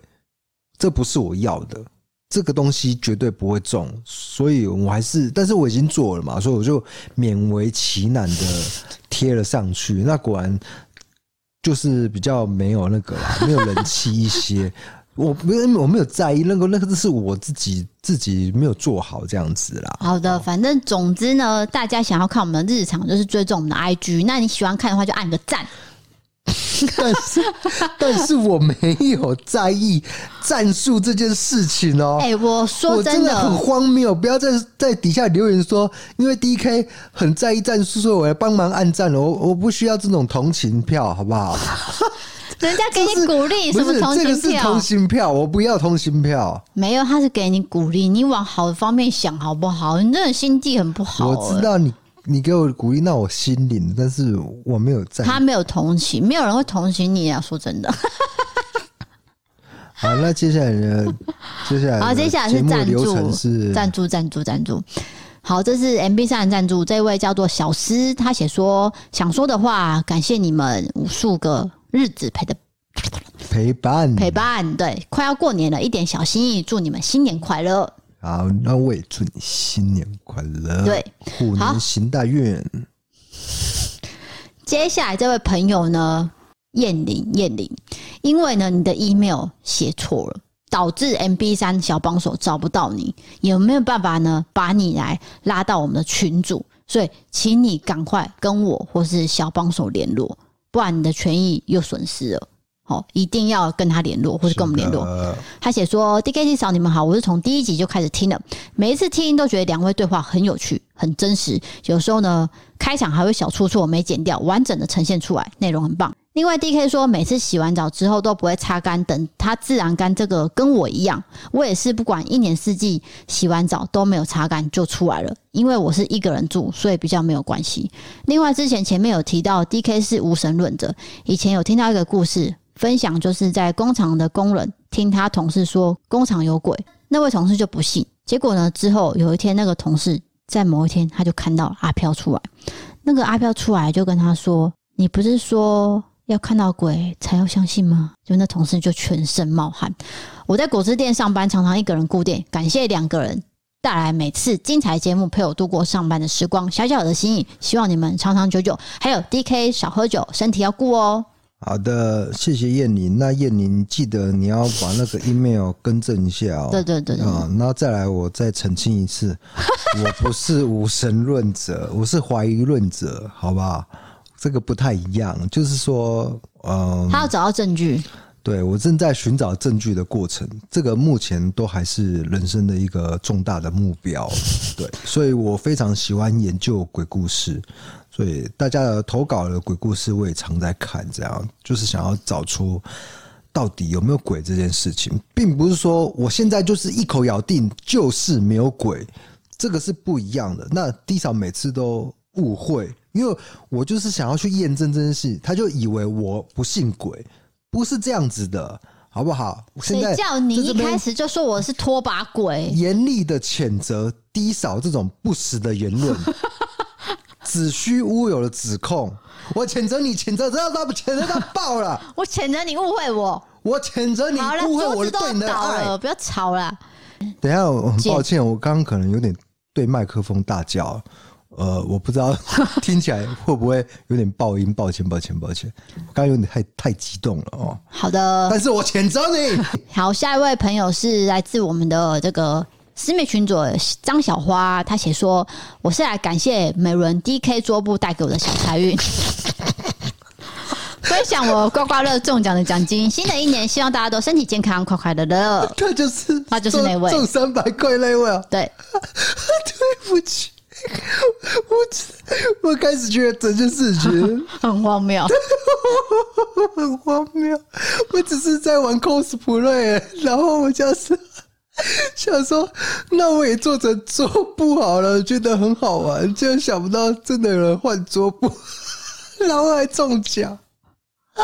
这不是我要的，这个东西绝对不会中，所以我还是，但是我已经做了嘛，所以我就勉为其难的 贴了上去。那果然就是比较没有那个啦，没有人气一些。我没有，我没有在意那个，那个是我自己自己没有做好这样子啦。好的，反正总之呢，大家想要看我们的日常，就是追踪我们的 IG。那你喜欢看的话，就按个赞。但是，但是我没有在意战术这件事情哦。哎，我说真的，真的很荒谬，不要在在底下留言说，因为 DK 很在意战术，所以我来帮忙按赞了。我我不需要这种同情票，好不好？人家给你鼓励，什么同情票？这个是同情票，我不要同情票。没有，他是给你鼓励，你往好的方面想，好不好？你这种心地很不好。我知道你。你给我鼓励，那我心领，但是我没有在。他没有同情，没有人会同情你啊！说真的。好，那接下来呢？接下来好，接下来是赞助，是赞助，赞助，赞助。好，这是 MB 三的赞助，这位叫做小诗，他写说想说的话，感谢你们无数个日子陪的陪伴，陪伴。对，快要过年了，一点小心意，祝你们新年快乐。好，那我也祝你新年快乐，对，虎年行大运。接下来这位朋友呢，燕玲，燕玲，因为呢你的 email 写错了，导致 MB 三小帮手找不到你，有没有办法呢？把你来拉到我们的群组？所以，请你赶快跟我或是小帮手联络，不然你的权益又损失了。好，一定要跟他联络，或是跟我们联络。他写说：“DKT 嫂，你们好，我是从第一集就开始听了，每一次听都觉得两位对话很有趣、很真实。有时候呢，开场还会小出错，我没剪掉，完整的呈现出来，内容很棒。另外，DK 说每次洗完澡之后都不会擦干，等它自然干。这个跟我一样，我也是不管一年四季洗完澡都没有擦干就出来了。因为我是一个人住，所以比较没有关系。另外，之前前面有提到 DK 是无神论者，以前有听到一个故事。”分享就是在工厂的工人听他同事说工厂有鬼，那位同事就不信。结果呢，之后有一天，那个同事在某一天他就看到阿飘出来。那个阿飘出来就跟他说：“你不是说要看到鬼才要相信吗？”就那同事就全身冒汗。我在果汁店上班，常常一个人顾店，感谢两个人带来每次精彩节目，陪我度过上班的时光。小小的心意，希望你们长长久久。还有 DK 少喝酒，身体要顾哦。好的，谢谢燕宁。那燕宁记得你要把那个 email 更正一下哦。对对对对。啊，然后再来，我再澄清一次，我不是无神论者，我是怀疑论者，好不好？这个不太一样。就是说，嗯，他要找到证据。对，我正在寻找证据的过程，这个目前都还是人生的一个重大的目标。对，所以我非常喜欢研究鬼故事。所以大家的投稿的鬼故事我也常在看，这样就是想要找出到底有没有鬼这件事情，并不是说我现在就是一口咬定就是没有鬼，这个是不一样的。那低嫂每次都误会，因为我就是想要去验证这件事，他就以为我不信鬼，不是这样子的，好不好？谁叫你一开始就说我是拖把鬼？严厉的谴责低嫂这种不实的言论。子虚乌有的指控，我谴责你，谴责到他，谴责到爆了。我谴责你误会我，我谴责你误会我对你的爱。不要吵了。等一下，我很抱歉，我刚刚可能有点对麦克风大叫，呃，我不知道 听起来会不会有点爆音，抱歉，抱歉，抱歉，我刚刚有点太太激动了哦。好的，但是我谴责你。好，下一位朋友是来自我们的这个。私密群主张小花，她写说：“我是来感谢美伦 DK 桌布带给我的小财运，分享我刮刮乐中奖的奖金。新的一年，希望大家都身体健康，快快乐乐。”他就是，他就是那位中三百块那位啊！对，对不起，我我开始觉得这件事情 很荒谬，很荒谬。我只是在玩 cosplay，然后我就是。想说，那我也做成桌布好了，觉得很好玩。就想不到真的有人换桌布，然后还中奖啊！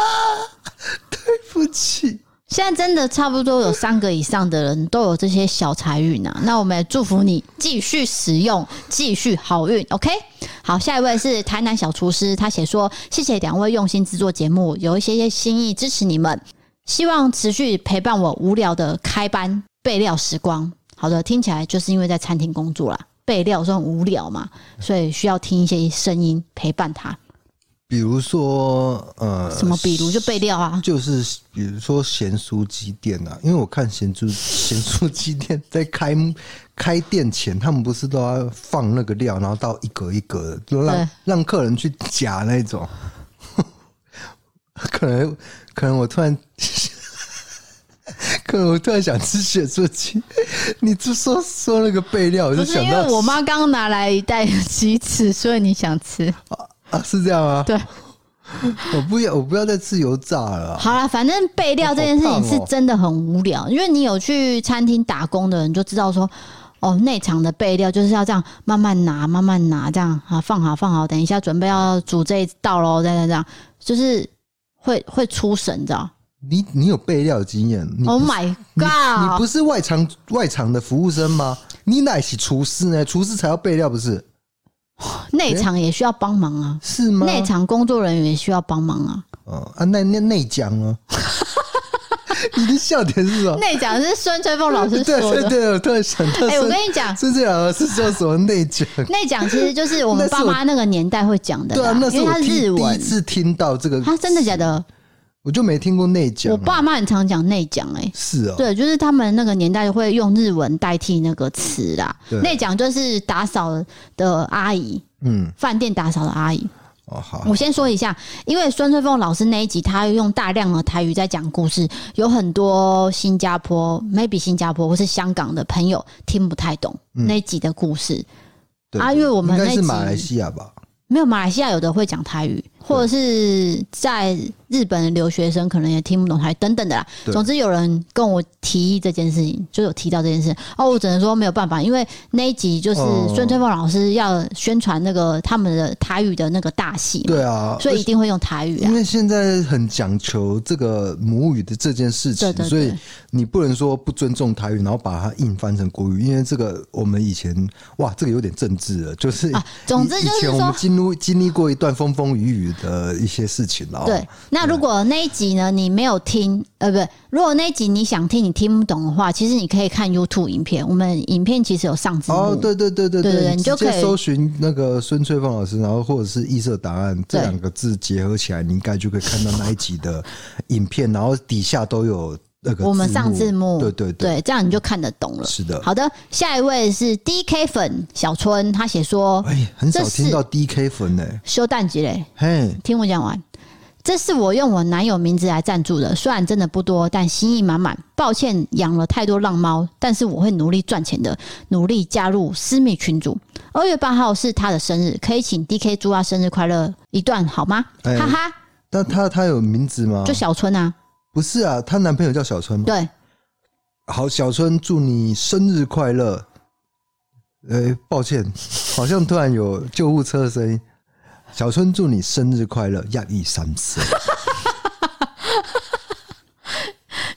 对不起。现在真的差不多有三个以上的人都有这些小财运啊，那我们祝福你继续使用，继续好运。OK，好，下一位是台南小厨师，他写说：谢谢两位用心制作节目，有一些些心意支持你们，希望持续陪伴我无聊的开班备料时光。好的，听起来就是因为在餐厅工作啦，备料很无聊嘛，所以需要听一些声音陪伴他。比如说，呃，什么？比如就备料啊，就是比如说咸酥鸡店啊，因为我看咸猪 咸酥鸡店在开开店前，他们不是都要放那个料，然后到一格一格的，就让让客人去夹那种。可能可能我突然，可我突然想吃咸酥鸡，你就说说那个备料，我就想到我妈刚拿来一袋鸡翅，所以你想吃。啊，是这样吗！对，我不要，我不要再吃油炸了。好了，反正备料这件事情是真的很无聊，因为你有去餐厅打工的人就知道说，哦，内场的备料就是要这样慢慢拿，慢慢拿，这样啊，放好放好，等一下准备要煮这一道喽，这样这样，就是会会出神，知道？你你有备料经验？Oh my god！你，你不是外场外场的服务生吗？你乃是厨师呢？厨师才要备料，不是？内场也需要帮忙啊？是吗？内场工作人员也需要帮忙啊？哦啊，那那内讲呢？你的笑点是什么？内讲是孙春凤老师说的。对对对，我突然想到，哎，我跟你讲，孙吹老师叫什么内讲？内讲其实就是我们爸妈那个年代会讲的。对啊，那是我第一次听到这个。他真的假的？我就没听过内讲。我爸妈很常讲内讲，哎，是啊，对，就是他们那个年代会用日文代替那个词啦。内讲就是打扫的阿姨。嗯，饭店打扫的阿姨。哦，好。我先说一下，因为孙翠凤老师那一集，他用大量的台语在讲故事，有很多新加坡、maybe 新加坡或是香港的朋友听不太懂那一集的故事。啊，因为我们那是马来西亚吧？没有，马来西亚有的会讲台语，或者是在。日本的留学生可能也听不懂台语等等的啦。总之有人跟我提议这件事情，就有提到这件事。哦，我只能说没有办法，因为那一集就是孙春凤老师要宣传那个他们的台语的那个大戏。对啊，所以一定会用台语啊。因为现在很讲求这个母语的这件事情，所以你不能说不尊重台语，然后把它硬翻成国语。因为这个我们以前哇，这个有点政治了，就是啊，总之就是说，我们经历经历过一段风风雨雨的一些事情了。对，那。如果那一集呢，你没有听，呃，不对，如果那一集你想听，你听不懂的话，其实你可以看 YouTube 影片。我们影片其实有上字幕。哦，对对对对对对，你就可以搜寻那个孙翠凤老师，然后或者是异色答案这两个字结合起来，你应该就可以看到那一集的影片，然后底下都有那个我们上字幕。对对对，对，这样你就看得懂了。是的。好的，下一位是 DK 粉小春，他写说，哎，很少听到 DK 粉呢。修蛋鸡嘞，嘿，听我讲完。这是我用我男友名字来赞助的，虽然真的不多，但心意满满。抱歉养了太多浪猫，但是我会努力赚钱的，努力加入私密群组。二月八号是他的生日，可以请 DK 祝他生日快乐一段好吗？欸、哈哈。但他他有名字吗？就小春啊？不是啊，她男朋友叫小春吗？对。好，小春祝你生日快乐。呃、欸，抱歉，好像突然有救护车的声音。小春，祝你生日快乐！一二三四，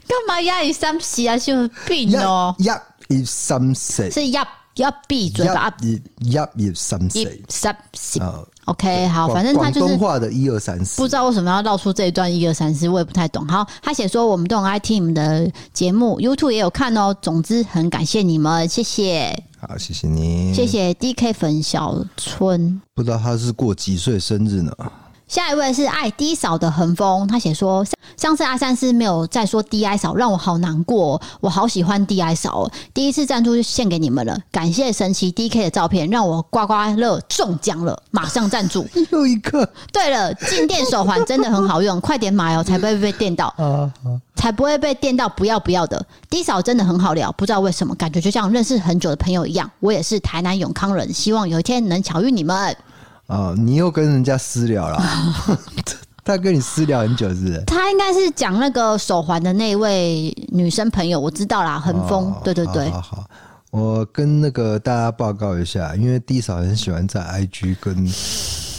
干嘛一二三四啊？就病哦！一二三四是一一闭嘴吧？一二三四，三四。OK，好，反正他就是广东话的一二三四。不知道为什么要绕出这一段一二三四，我也不太懂。好，他写说我们都很爱听你们的节目，YouTube 也有看哦。总之，很感谢你们，谢谢。好，谢谢你，谢谢 DK 粉小春。不知道他是过几岁生日呢？下一位是爱 D 嫂的恒风，他写说上次阿三是没有再说 DI 嫂，让我好难过。我好喜欢 DI 嫂，第一次赞助就献给你们了，感谢神奇 DK 的照片，让我刮刮乐中奖了，马上赞助。又一个。对了，静电手环真的很好用，快点买哦，才不会被电到，才不会被电到，不要不要的。D 嫂真的很好聊，不知道为什么，感觉就像认识很久的朋友一样。我也是台南永康人，希望有一天能巧遇你们。啊！你又跟人家私聊了，他跟你私聊很久是不是？他应该是讲那个手环的那位女生朋友，我知道啦，恒丰、哦。对对对，好，好，好，我跟那个大家报告一下，因为 D 嫂很喜欢在 IG 跟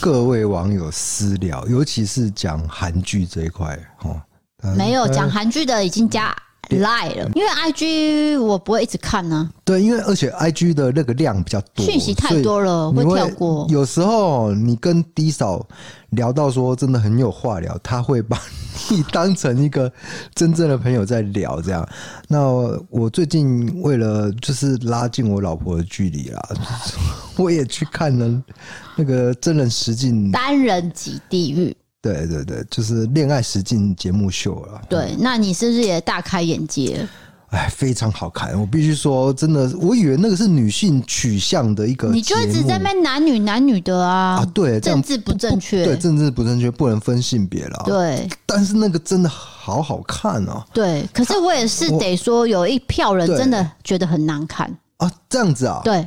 各位网友私聊，尤其是讲韩剧这一块哦。没有讲韩剧的已经加。赖了，因为 I G 我不会一直看呢、啊。对，因为而且 I G 的那个量比较多，讯息太多了，会跳过。有时候你跟 D 嫂聊到说真的很有话聊，他会把你当成一个真正的朋友在聊这样。那我最近为了就是拉近我老婆的距离啦，我也去看了那个真人实境单人级地狱。对对对，就是恋爱实境节目秀了。对，那你是不是也大开眼界？哎，非常好看，我必须说，真的，我以为那个是女性取向的一个，你就一直在那男女男女的啊啊，对，政治不正确，对，政治不正确，不能分性别了。对，但是那个真的好好看哦。对，可是我也是得说，有一票人真的觉得很难看啊，这样子啊，对。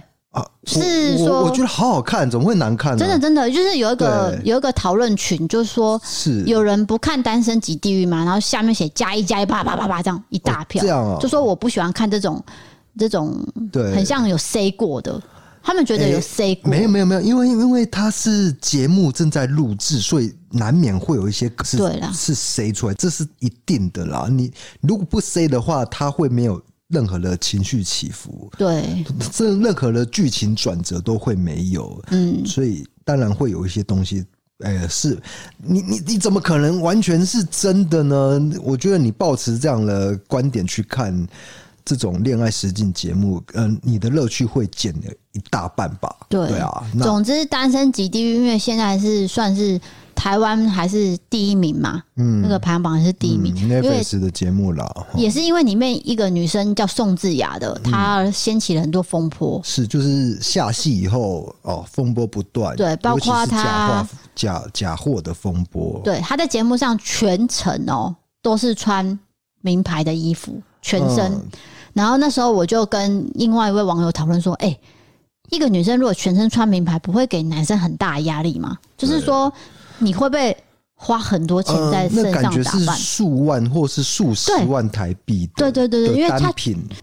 是说，我觉得好好看，怎么会难看呢？真的，真的，就是有一个有一个讨论群，就是说，是有人不看《单身即地狱》嘛，然后下面写加一加一，啪啪啪啪这样一大票，这样啊，就说我不喜欢看这种这种，对，很像有 say 过的，他们觉得有 say 过，没有没有没有，因为因为他是节目正在录制，所以难免会有一些是对啦，是 say 出来，这是一定的啦。你如果不 say 的话，他会没有。任何的情绪起伏，对，这任何的剧情转折都会没有，嗯，所以当然会有一些东西，哎，是你你你怎么可能完全是真的呢？我觉得你抱持这样的观点去看这种恋爱实境节目，嗯，你的乐趣会减了一大半吧？对，对啊。总之，单身即地狱，因为现在是算是。台湾还是第一名嘛？嗯，那个排行榜还是第一名。嗯、因为的节目啦，也是因为里面一个女生叫宋智雅的，她掀起了很多风波。是，就是下戏以后哦，风波不断。对，包括她假假货的风波。对，她在节目上全程哦都是穿名牌的衣服，全身。嗯、然后那时候我就跟另外一位网友讨论说：“哎、欸，一个女生如果全身穿名牌，不会给男生很大的压力吗？就是说。”你会不会花很多钱在身上打扮？呃、那感觉是数万或是数十万台币。对对对对，因为他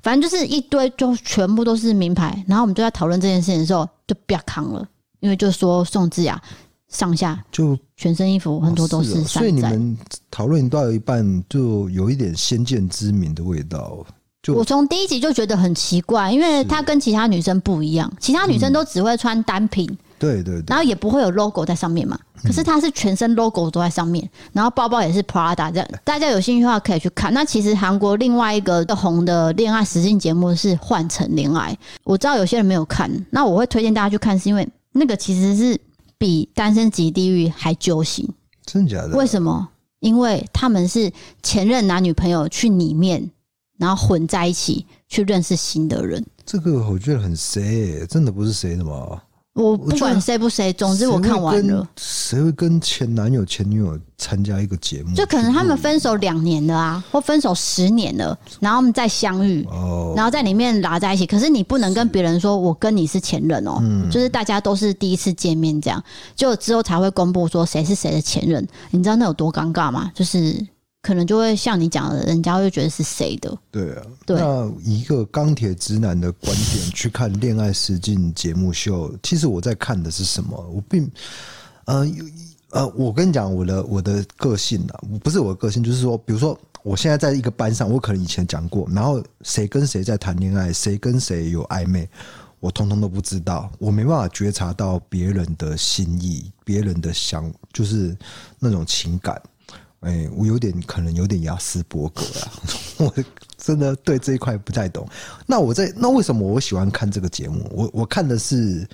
反正就是一堆，就全部都是名牌。然后我们就在讨论这件事情的时候，就不要扛了，因为就说宋智雅上下就全身衣服很多都是。所以你们讨论到一半，就有一点先见之明的味道。就我从第一集就觉得很奇怪，因为她跟其他女生不一样，其他女生都只会穿单品。嗯对对对，然后也不会有 logo 在上面嘛，可是它是全身 logo 都在上面，然后包包也是 Prada 这样，大家有兴趣的话可以去看。那其实韩国另外一个红的恋爱实境节目是《换乘恋爱》，我知道有些人没有看，那我会推荐大家去看，是因为那个其实是比《单身即地狱》还揪心。真的假的？为什么？因为他们是前任男女朋友去里面，然后混在一起去认识新的人。这个我觉得很谁，真的不是谁的吗？我不管谁不谁，总之我看完了。谁会跟前男友、前女友参加一个节目？就可能他们分手两年了啊，或分手十年了，然后他们再相遇，然后在里面拉在一起。可是你不能跟别人说我跟你是前任哦，就是大家都是第一次见面，这样就之后才会公布说谁是谁的前任。你知道那有多尴尬吗？就是。可能就会像你讲的，人家会觉得是谁的？对啊，对。那一个钢铁直男的观点去看恋爱实境节目秀，其实我在看的是什么？我并呃呃，我跟你讲，我的我的个性啊，不是我的个性，就是说，比如说，我现在在一个班上，我可能以前讲过，然后谁跟谁在谈恋爱，谁跟谁有暧昧，我通通都不知道，我没办法觉察到别人的心意，别人的想，就是那种情感。哎、欸，我有点可能有点雅斯伯格啊，我真的对这一块不太懂。那我在那为什么我喜欢看这个节目？我我看的是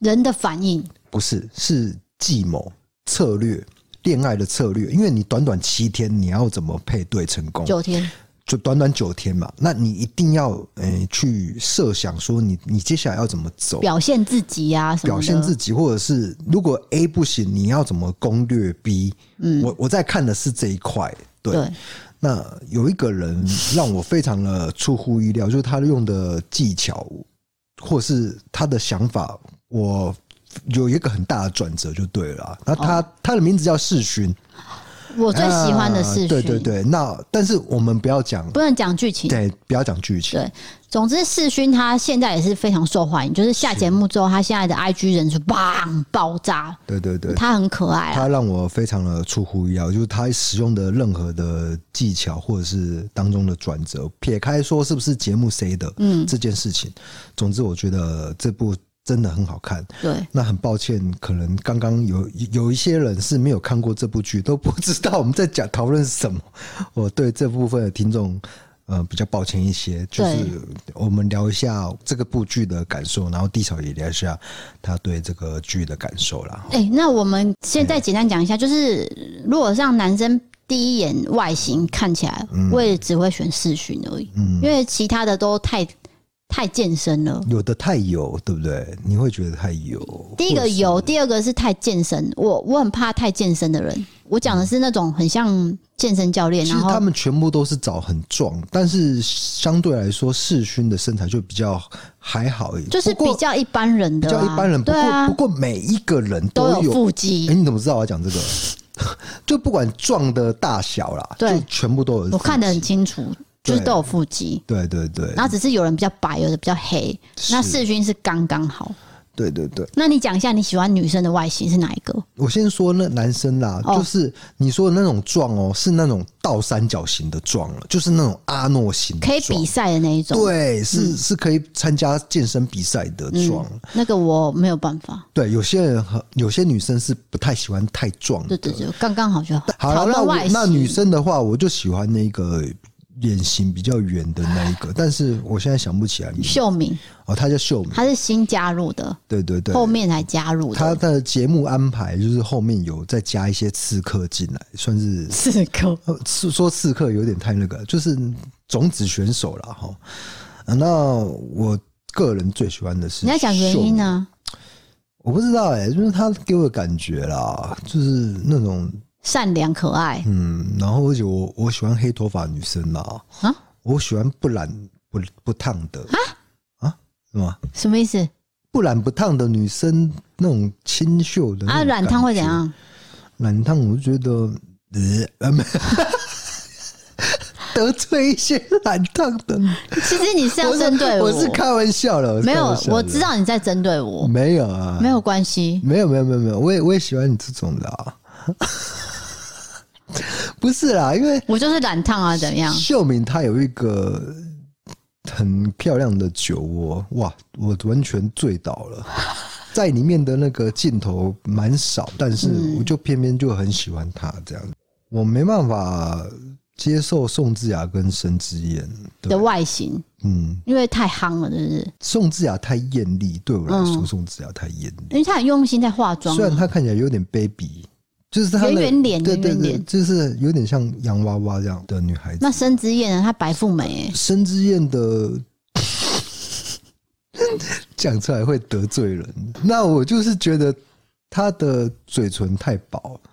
人的反应，不是是计谋策略，恋爱的策略。因为你短短七天，你要怎么配对成功？九天。就短短九天嘛，那你一定要诶、欸、去设想说你你接下来要怎么走，表现自己呀、啊，什么表现自己，或者是如果 A 不行，你要怎么攻略 B？嗯，我我在看的是这一块。对，对那有一个人让我非常的出乎意料，就是他用的技巧或是他的想法，我有一个很大的转折就对了。那他、哦、他的名字叫世勋。我最喜欢的是、啊、对对对，那但是我们不要讲，不能讲剧情，对，不要讲剧情。对，总之世勋他现在也是非常受欢迎，就是下节目之后，他现在的 IG 人数砰爆炸。对对对，他很可爱、啊，他让我非常的出乎意料，就是他使用的任何的技巧或者是当中的转折，撇开说是不是节目谁的，嗯，这件事情，总之我觉得这部。真的很好看，对。那很抱歉，可能刚刚有有一些人是没有看过这部剧，都不知道我们在讲讨论什么。我对这部分的听众，呃，比较抱歉一些。就是我们聊一下这个部剧的感受，然后地草也聊一下他对这个剧的感受啦。哎、欸，那我们现在简单讲一下，就是如果让男生第一眼外形看起来，嗯、我也只会选四旬而已，嗯，因为其他的都太。太健身了，有的太油，对不对？你会觉得太油。第一个油，第二个是太健身。我我很怕太健身的人。我讲的是那种很像健身教练。然后他们全部都是找很壮，但是相对来说，世勋的身材就比较还好一点，就是比较一般人的、啊，比较一般人。不过、啊、不过每一个人都有，腹肌。哎、欸，你怎么知道我要讲这个？就不管壮的大小啦，对，全部都有。我看得很清楚。就是都有腹肌，对对对，然后只是有人比较白，有的比较黑。那世勋是刚刚好，对对对。那你讲一下你喜欢女生的外形是哪一个？我先说那男生啦，就是你说的那种壮哦，是那种倒三角形的壮了，就是那种阿诺型，可以比赛的那一种。对，是是可以参加健身比赛的壮。那个我没有办法。对，有些人和有些女生是不太喜欢太壮的。对对对，刚刚好就好。好，那那女生的话，我就喜欢那个。脸型比较圆的那一个，但是我现在想不起来。秀敏哦，他叫秀敏，他是新加入的，对对对，后面才加入的。他的节目安排就是后面有再加一些刺客进来，算是刺客。是说刺客有点太那个，就是种子选手了哈。那我个人最喜欢的是，你要讲原因呢？我不知道哎、欸，就是他给我的感觉啦，就是那种。善良可爱，嗯，然后而且我我喜欢黑头发女生啦，啊，我喜欢不染不不烫的。啊？啊，什么？什么意思？不染不烫的女生那种清秀的啊，染烫会怎样？染烫我就觉得呃，没 得罪一些染烫的。其实你是要针对我，我是开玩笑了，没有，我知道你在针对我，没有啊，没有关系，没有没有没有没有，我也我也喜欢你这种的啊。不是啦，因为我就是染烫啊，怎样？秀敏她有一个很漂亮的酒窝，哇，我完全醉倒了。在里面的那个镜头蛮少，但是我就偏偏就很喜欢她这样。我没办法接受宋智雅跟申智妍的外形，嗯，因为太夯了，是不是？宋智雅太艳丽，对我来说，宋智雅太艳丽，因为她很用心在化妆，虽然她看起来有点 baby。就是她圆圆脸，对对对，就是有点像洋娃娃这样的女孩子。那申之燕呢？她白富美。申之燕的 讲出来会得罪人。那我就是觉得她的嘴唇太薄。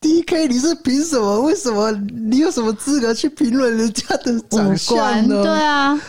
DK，你是凭什么？为什么？你有什么资格去评论人家的长相呢？对啊。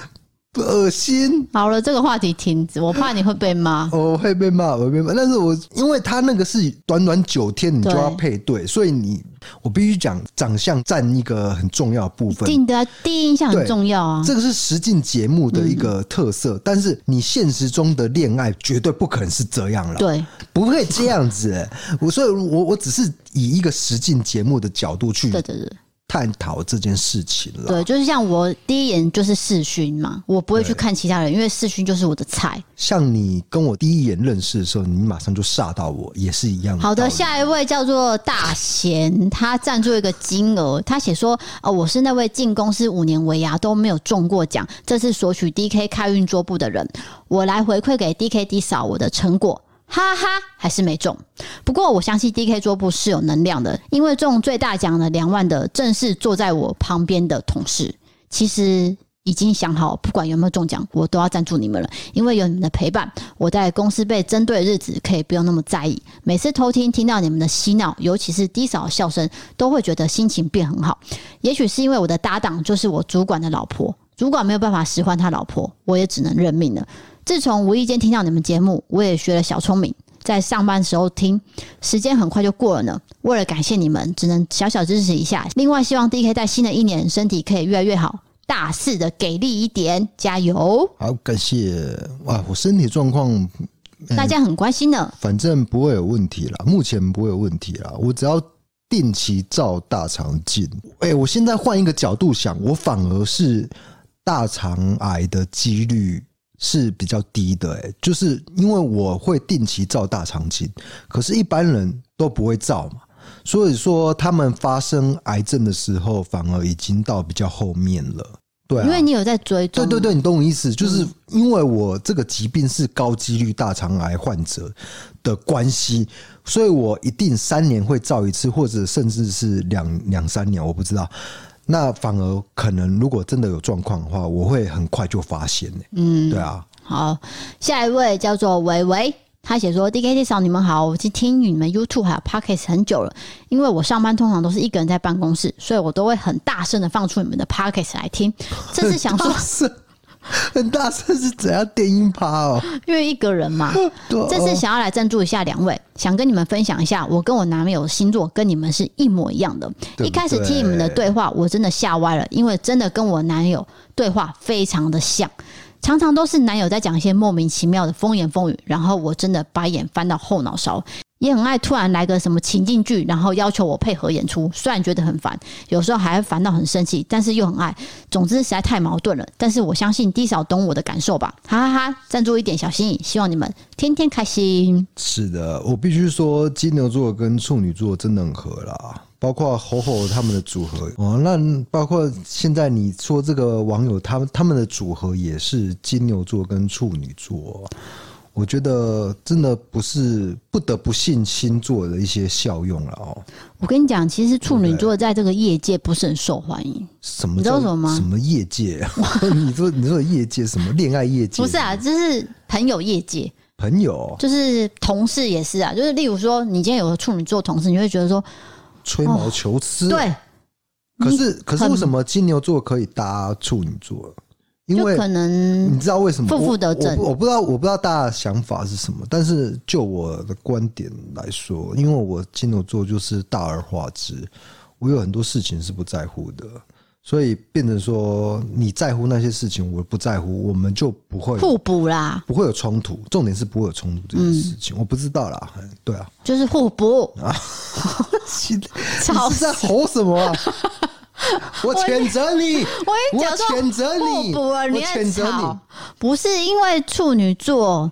恶心！好了，这个话题停止，我怕你会被骂。我会被骂，我会被骂。但是我因为他那个是短短九天，你就要配对，所以你我必须讲，长相占一个很重要的部分。定的第一印象很重要啊，这个是实境节目的一个特色。嗯、但是你现实中的恋爱绝对不可能是这样了，对，不会这样子。我所以我，我我只是以一个实境节目的角度去，对对对。探讨这件事情了。对，就是像我第一眼就是世勋嘛，我不会去看其他人，因为世勋就是我的菜。像你跟我第一眼认识的时候，你马上就煞到我，也是一样的。好的，下一位叫做大贤，他赞助一个金额，他写说：“哦，我是那位进公司五年尾牙都没有中过奖，这次索取 DK 开运桌布的人，我来回馈给 DK D 嫂我的成果。”哈哈，还是没中。不过我相信 DK 桌布是有能量的，因为中最大奖的两万的正是坐在我旁边的同事。其实已经想好，不管有没有中奖，我都要赞助你们了。因为有你们的陪伴，我在公司被针对的日子可以不用那么在意。每次偷听听到你们的嬉闹，尤其是低嫂的笑声，都会觉得心情变很好。也许是因为我的搭档就是我主管的老婆，主管没有办法使唤他老婆，我也只能认命了。自从无意间听到你们节目，我也学了小聪明，在上班时候听，时间很快就过了呢。为了感谢你们，只能小小支持一下。另外，希望 DK 在新的一年身体可以越来越好，大肆的给力一点，加油！好，感谢哇，我身体状况。大家很关心的，反正不会有问题啦，目前不会有问题啦。我只要定期照大肠镜。哎，我现在换一个角度想，我反而是大肠癌的几率是比较低的。哎，就是因为我会定期照大肠镜，可是一般人都不会照嘛，所以说他们发生癌症的时候，反而已经到比较后面了。对、啊，因为你有在追踪。对对对，你懂我意思，就是因为我这个疾病是高几率大肠癌患者的关系，所以我一定三年会照一次，或者甚至是两两三年，我不知道。那反而可能，如果真的有状况的话，我会很快就发现。嗯，对啊。好，下一位叫做维维。他写说：“D K D 嫂，你们好，我去听你们 YouTube 还有 Podcast 很久了。因为我上班通常都是一个人在办公室，所以我都会很大声的放出你们的 Podcast 来听。这是想说，很大声是怎样电音趴哦？因为一个人嘛。这次想要来赞助一下两位，想跟你们分享一下，我跟我男朋友的星座跟你们是一模一样的。一开始听你们的对话，我真的吓歪了，因为真的跟我男友对话非常的像。”常常都是男友在讲一些莫名其妙的风言风语，然后我真的把眼翻到后脑勺，也很爱突然来个什么情境剧，然后要求我配合演出。虽然觉得很烦，有时候还烦到很生气，但是又很爱。总之实在太矛盾了。但是我相信 D 嫂懂我的感受吧，哈哈哈！赞助一点小心意，希望你们天天开心。是的，我必须说金牛座跟处女座真的很合啦。包括吼吼他们的组合哦，那包括现在你说这个网友，他们他们的组合也是金牛座跟处女座，我觉得真的不是不得不信星座的一些效用了哦。我跟你讲，其实处女座在这个业界不是很受欢迎。什么？你知道什么吗？什么业界？你说你说的业界什么？恋爱业界？不是啊，就是朋友业界。朋友就是同事也是啊，就是例如说，你今天有个处女座同事，你会觉得说。吹毛求疵，哦，对。可是，可是为什么金牛座可以搭处女座？因为可能你知道为什么？负负得正。我不知道，我不知道大家的想法是什么。但是就我的观点来说，因为我金牛座就是大而化之，我有很多事情是不在乎的。所以变成说，你在乎那些事情，我不在乎，我们就不会互补啦，不会有冲突。重点是不会有冲突这件事情，嗯、我不知道啦。对啊，就是互补啊！你是在吼什么、啊？我谴责你！我谴责你！互补啊！你在吵？不是因为处女座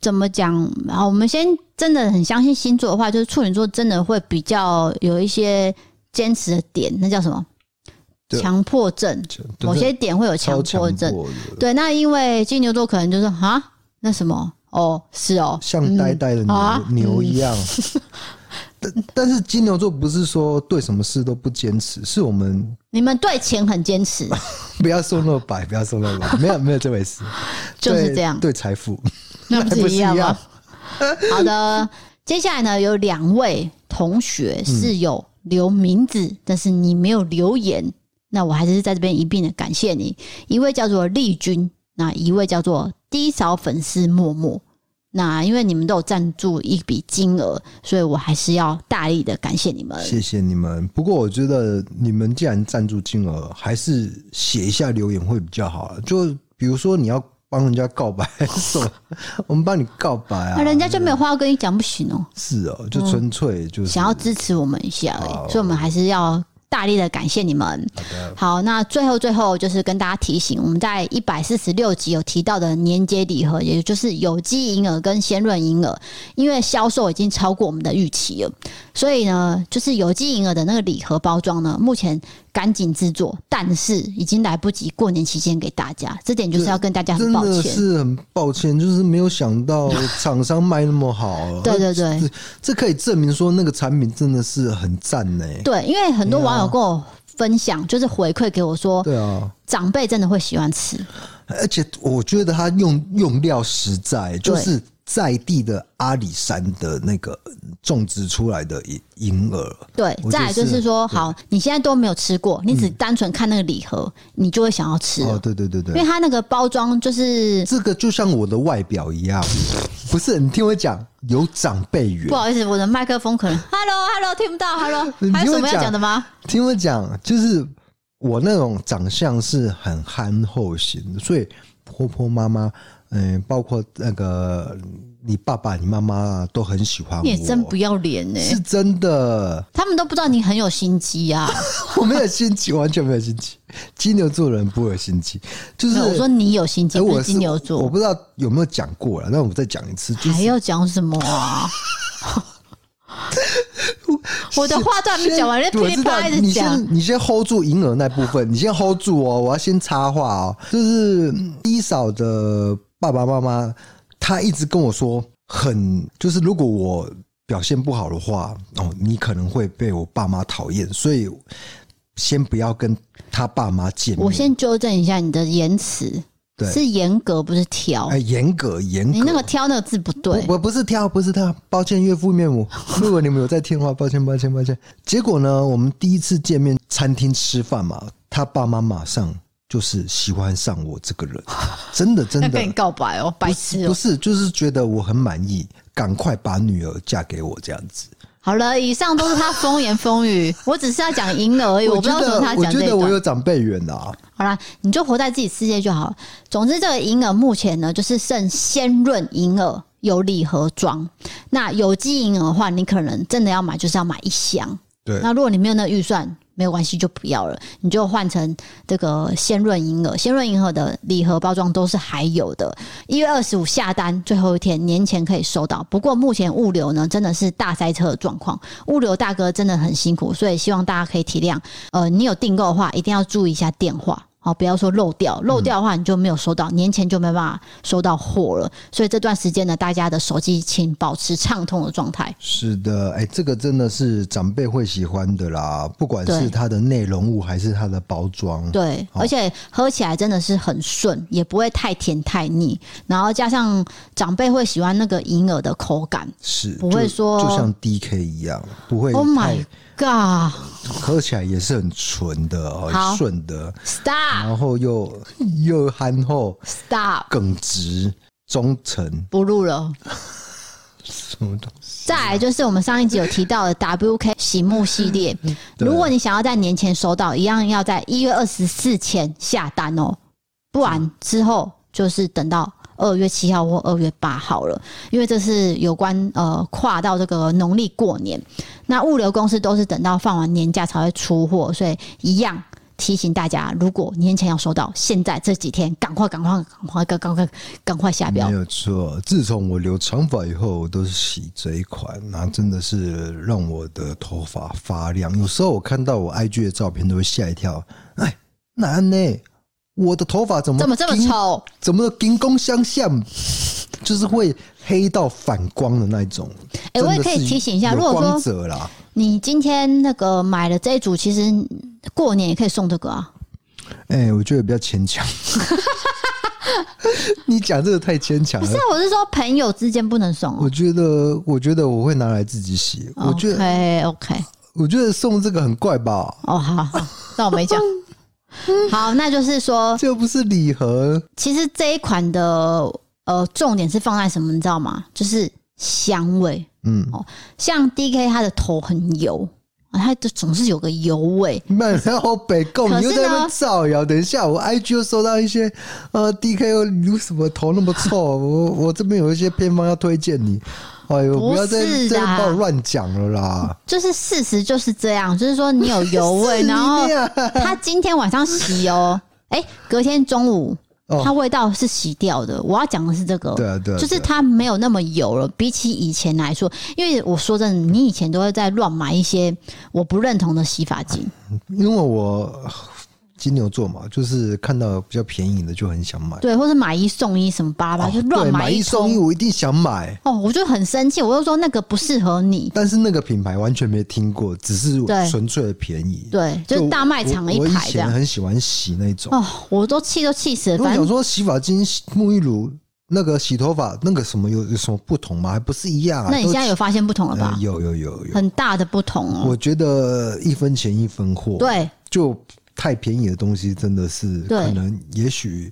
怎么讲？然后我们先真的很相信星座的话，就是处女座真的会比较有一些坚持的点，那叫什么？强迫症，某些点会有强迫症。对，那因为金牛座可能就是啊，那什么哦，是哦，像呆呆的牛、嗯、牛一样。嗯、但但是金牛座不是说对什么事都不坚持，是我们你们对钱很坚持。不要说那么白，不要说那么白，没有没有这回事，就是这样。对财富，那不是一样吗？好的，接下来呢，有两位同学是有留名字，嗯、但是你没有留言。那我还是在这边一并的感谢你，一位叫做丽君，那一位叫做 D 嫂粉丝默默。那因为你们都有赞助一笔金额，所以我还是要大力的感谢你们。谢谢你们。不过我觉得你们既然赞助金额，还是写一下留言会比较好。就比如说你要帮人家告白，我们帮你告白啊，人家就没有话要跟你讲，不行哦。是哦，就纯粹就是想要支持我们一下而已，所以我们还是要。大力的感谢你们。好，那最后最后就是跟大家提醒，我们在一百四十六集有提到的年节礼盒，也就是有机银耳跟鲜润银耳，因为销售已经超过我们的预期了，所以呢，就是有机银耳的那个礼盒包装呢，目前赶紧制作，但是已经来不及过年期间给大家，这点就是要跟大家很抱歉，真的是很抱歉，就是没有想到厂商卖那么好。对对对，这可以证明说那个产品真的是很赞呢。对，因为很多网友跟我分享，就是回馈给我说，对啊，长辈真的会喜欢吃，而且我觉得它用用料实在，就是。在地的阿里山的那个种植出来的银银耳，对，再来就是说，好，你现在都没有吃过，你只单纯看那个礼盒，你就会想要吃。哦，对对对对，因为它那个包装就是这个，就像我的外表一样，不是？你听我讲，有长辈缘。不好意思，我的麦克风可能，Hello Hello，听不到，Hello，还有什么要讲的吗？听我讲，就是我那种长相是很憨厚型的，所以婆婆妈妈。嗯，包括那个你爸爸、你妈妈都很喜欢我。你也真不要脸呢、欸，是真的。他们都不知道你很有心机啊！我没有心机，完全没有心机。金牛座人不会有心机，就是我说你有心机。我是金牛座，我不知道有没有讲过了。那我再讲一次，就是、还要讲什么啊？我的话都还没讲完，噼里啪啦一直讲。你先，你先 hold 住银耳那部分，你先 hold 住哦。我要先插话哦，就是一嫂的。爸爸妈妈，他一直跟我说，很就是如果我表现不好的话，哦，你可能会被我爸妈讨厌，所以先不要跟他爸妈见面。我先纠正一下你的言辞，对，是严格不是挑。哎，严格严格，你那个挑那个字不对。我不是挑，不是挑，抱歉，岳父岳母，如果你们有在听的话，抱歉，抱歉，抱歉。结果呢，我们第一次见面，餐厅吃饭嘛，他爸妈马上。就是喜欢上我这个人，真的真的跟你告白哦，白痴哦，不是，就是觉得我很满意，赶快把女儿嫁给我这样子。好了，以上都是他风言风语，我只是要讲银耳而已，我不知道说他讲这个。我觉得我有长辈缘的啊。好啦，你就活在自己世界就好。总之，这个银耳目前呢，就是剩鲜润银耳有礼盒装。那有机银耳的话，你可能真的要买，就是要买一箱。对。那如果你没有那个预算。没有关系，就不要了，你就换成这个鲜润银耳。鲜润银耳的礼盒包装都是还有的。一月二十五下单，最后一天年前可以收到。不过目前物流呢，真的是大塞车的状况，物流大哥真的很辛苦，所以希望大家可以体谅。呃，你有订购的话，一定要注意一下电话。好，不要说漏掉，漏掉的话你就没有收到，年前就没办法收到货了。所以这段时间呢，大家的手机请保持畅通的状态。是的，哎，这个真的是长辈会喜欢的啦，不管是它的内容物还是它的包装。对，而且喝起来真的是很顺，也不会太甜太腻。然后加上长辈会喜欢那个银耳的口感，是不会说就，就像 DK 一样，不会。Oh my。嘎，喝起来也是很纯的，很顺的。Stop，然后又又憨厚。Stop，耿直忠诚。不录了。什么东西？再来就是我们上一集有提到的 WK 醒目系列，如果你想要在年前收到，一样要在一月二十四前下单哦，不然之后就是等到。二月七号或二月八号了，因为这是有关呃跨到这个农历过年，那物流公司都是等到放完年假才会出货，所以一样提醒大家，如果年前要收到，现在这几天赶快赶快赶快赶快赶快下标。没有错，自从我留长发以后，我都是洗这一款，那真的是让我的头发发亮。有时候我看到我 IG 的照片都会吓一跳，哎，难呢。我的头发怎么怎么这么丑？怎么金光相向？就是会黑到反光的那种。哎、欸，我也可以提醒一下，如果说你今天那个买了这一组，其实过年也可以送这个啊。哎、欸，我觉得比较牵强。你讲这个太牵强了。不是，我是说朋友之间不能送、喔。我觉得，我觉得我会拿来自己洗。我觉得，OK OK。我觉得送这个很怪吧？哦，好好，那我没讲。好，那就是说，这不是礼盒。其实这一款的呃重点是放在什么，你知道吗？就是香味。嗯，哦，像 DK 它的头很油，它就总是有个油味。慢，然后北贡你又在那边造谣。等一下，我 IG 又收到一些呃 DK 又有什么头那么臭？我 我这边有一些偏方要推荐你。哎呦，不要再再帮我乱讲了啦！就是事实就是这样，就是说你有 油味，然后他今天晚上洗哦，哎，隔天中午它味道是洗掉的。我要讲的是这个，对啊对，就是它没有那么油了，比起以前来说。因为我说真的，你以前都会在乱买一些我不认同的洗发精，因为我。金牛座嘛，就是看到比较便宜的就很想买，对，或者买一送一什么巴拉巴，就乱买，买一送一，我一定想买。哦，我就很生气，我就说那个不适合你。但是那个品牌完全没听过，只是纯粹的便宜。对，就是大卖场的一排。我以前很喜欢洗那种。哦，我都气都气死了。我想说洗发精、沐浴乳那个洗头发那个什么有有什么不同吗？还不是一样啊？那你现在有发现不同了吧？呃、有有有有很大的不同哦。我觉得一分钱一分货，对，就太便宜的东西真的是可能也许。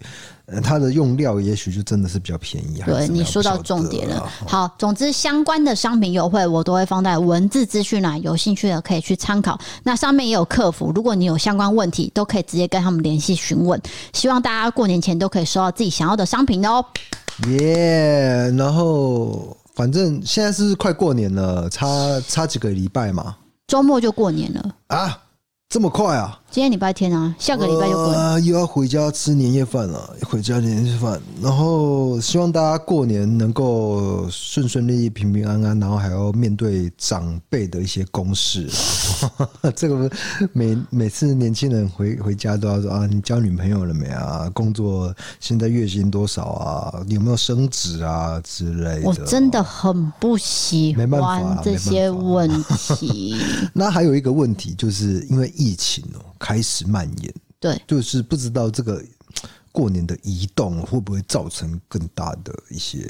它的用料也许就真的是比较便宜。对，你说到重点了。好，总之相关的商品优惠我都会放在文字资讯栏，有兴趣的可以去参考。那上面也有客服，如果你有相关问题，都可以直接跟他们联系询问。希望大家过年前都可以收到自己想要的商品哦。耶！然后反正现在是快过年了，差差几个礼拜嘛，周末就过年了啊。这么快啊！今天礼拜天啊，下个礼拜就过又要回家吃年夜饭了。回家年夜饭，然后希望大家过年能够顺顺利利、平平安安，然后还要面对长辈的一些公事。这个每每次年轻人回回家都要说啊，你交女朋友了没啊？工作现在月薪多少啊？你有没有升职啊之类的？我真的很不喜欢这些问题。那还有一个问题，就是因为。疫情哦，开始蔓延，对，就是不知道这个。过年的移动会不会造成更大的一些？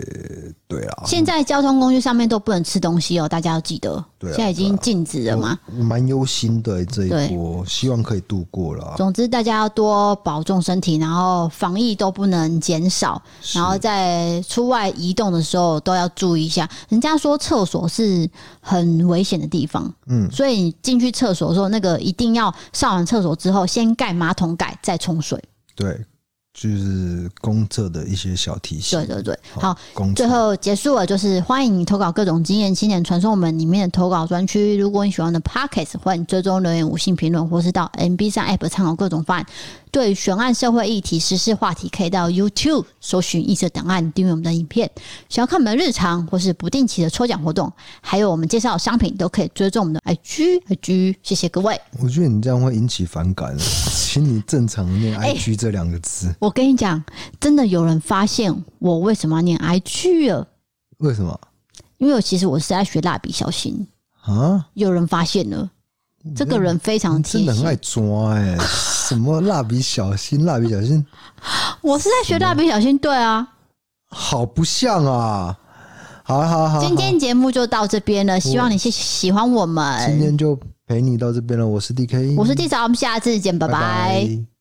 对啊，现在交通工具上面都不能吃东西哦，大家要记得。对，现在已经禁止了嘛。蛮忧心的这一波，希望可以度过了。总之，大家要多保重身体，然后防疫都不能减少，然后在出外移动的时候都要注意一下。人家说厕所是很危险的地方，嗯，所以你进去厕所的时候，那个一定要上完厕所之后先盖马桶盖，再冲水。对。就是公测的一些小提醒。对对对，好，最后结束了，就是欢迎你投稿各种经验、青年传送门里面的投稿专区。如果你喜欢的 Podcast，欢迎追踪留言、五星评论，或是到 MB 上 App 参考各种方案。对悬案、社会议题、时事话题，可以到 YouTube 搜寻异色档案，订阅我们的影片。想要看我们的日常或是不定期的抽奖活动，还有我们介绍的商品，都可以追踪我们的 IG IG。谢谢各位。我觉得你这样会引起反感，请你正常念 IG 这两个字。我跟你讲，真的有人发现我为什么要念 IG 了？为什么？因为我其实我是在学蜡笔小新啊。有人发现了，这个人非常贴心，真的很爱抓哎。什么蜡笔小新？蜡笔小新？我是在学蜡笔小新，对啊，好不像啊！好好好，今天节目就到这边了，希望你喜喜欢我们。今天就陪你到这边了，我是 DK，我是 D 嫂，我们下次见，拜拜。拜拜。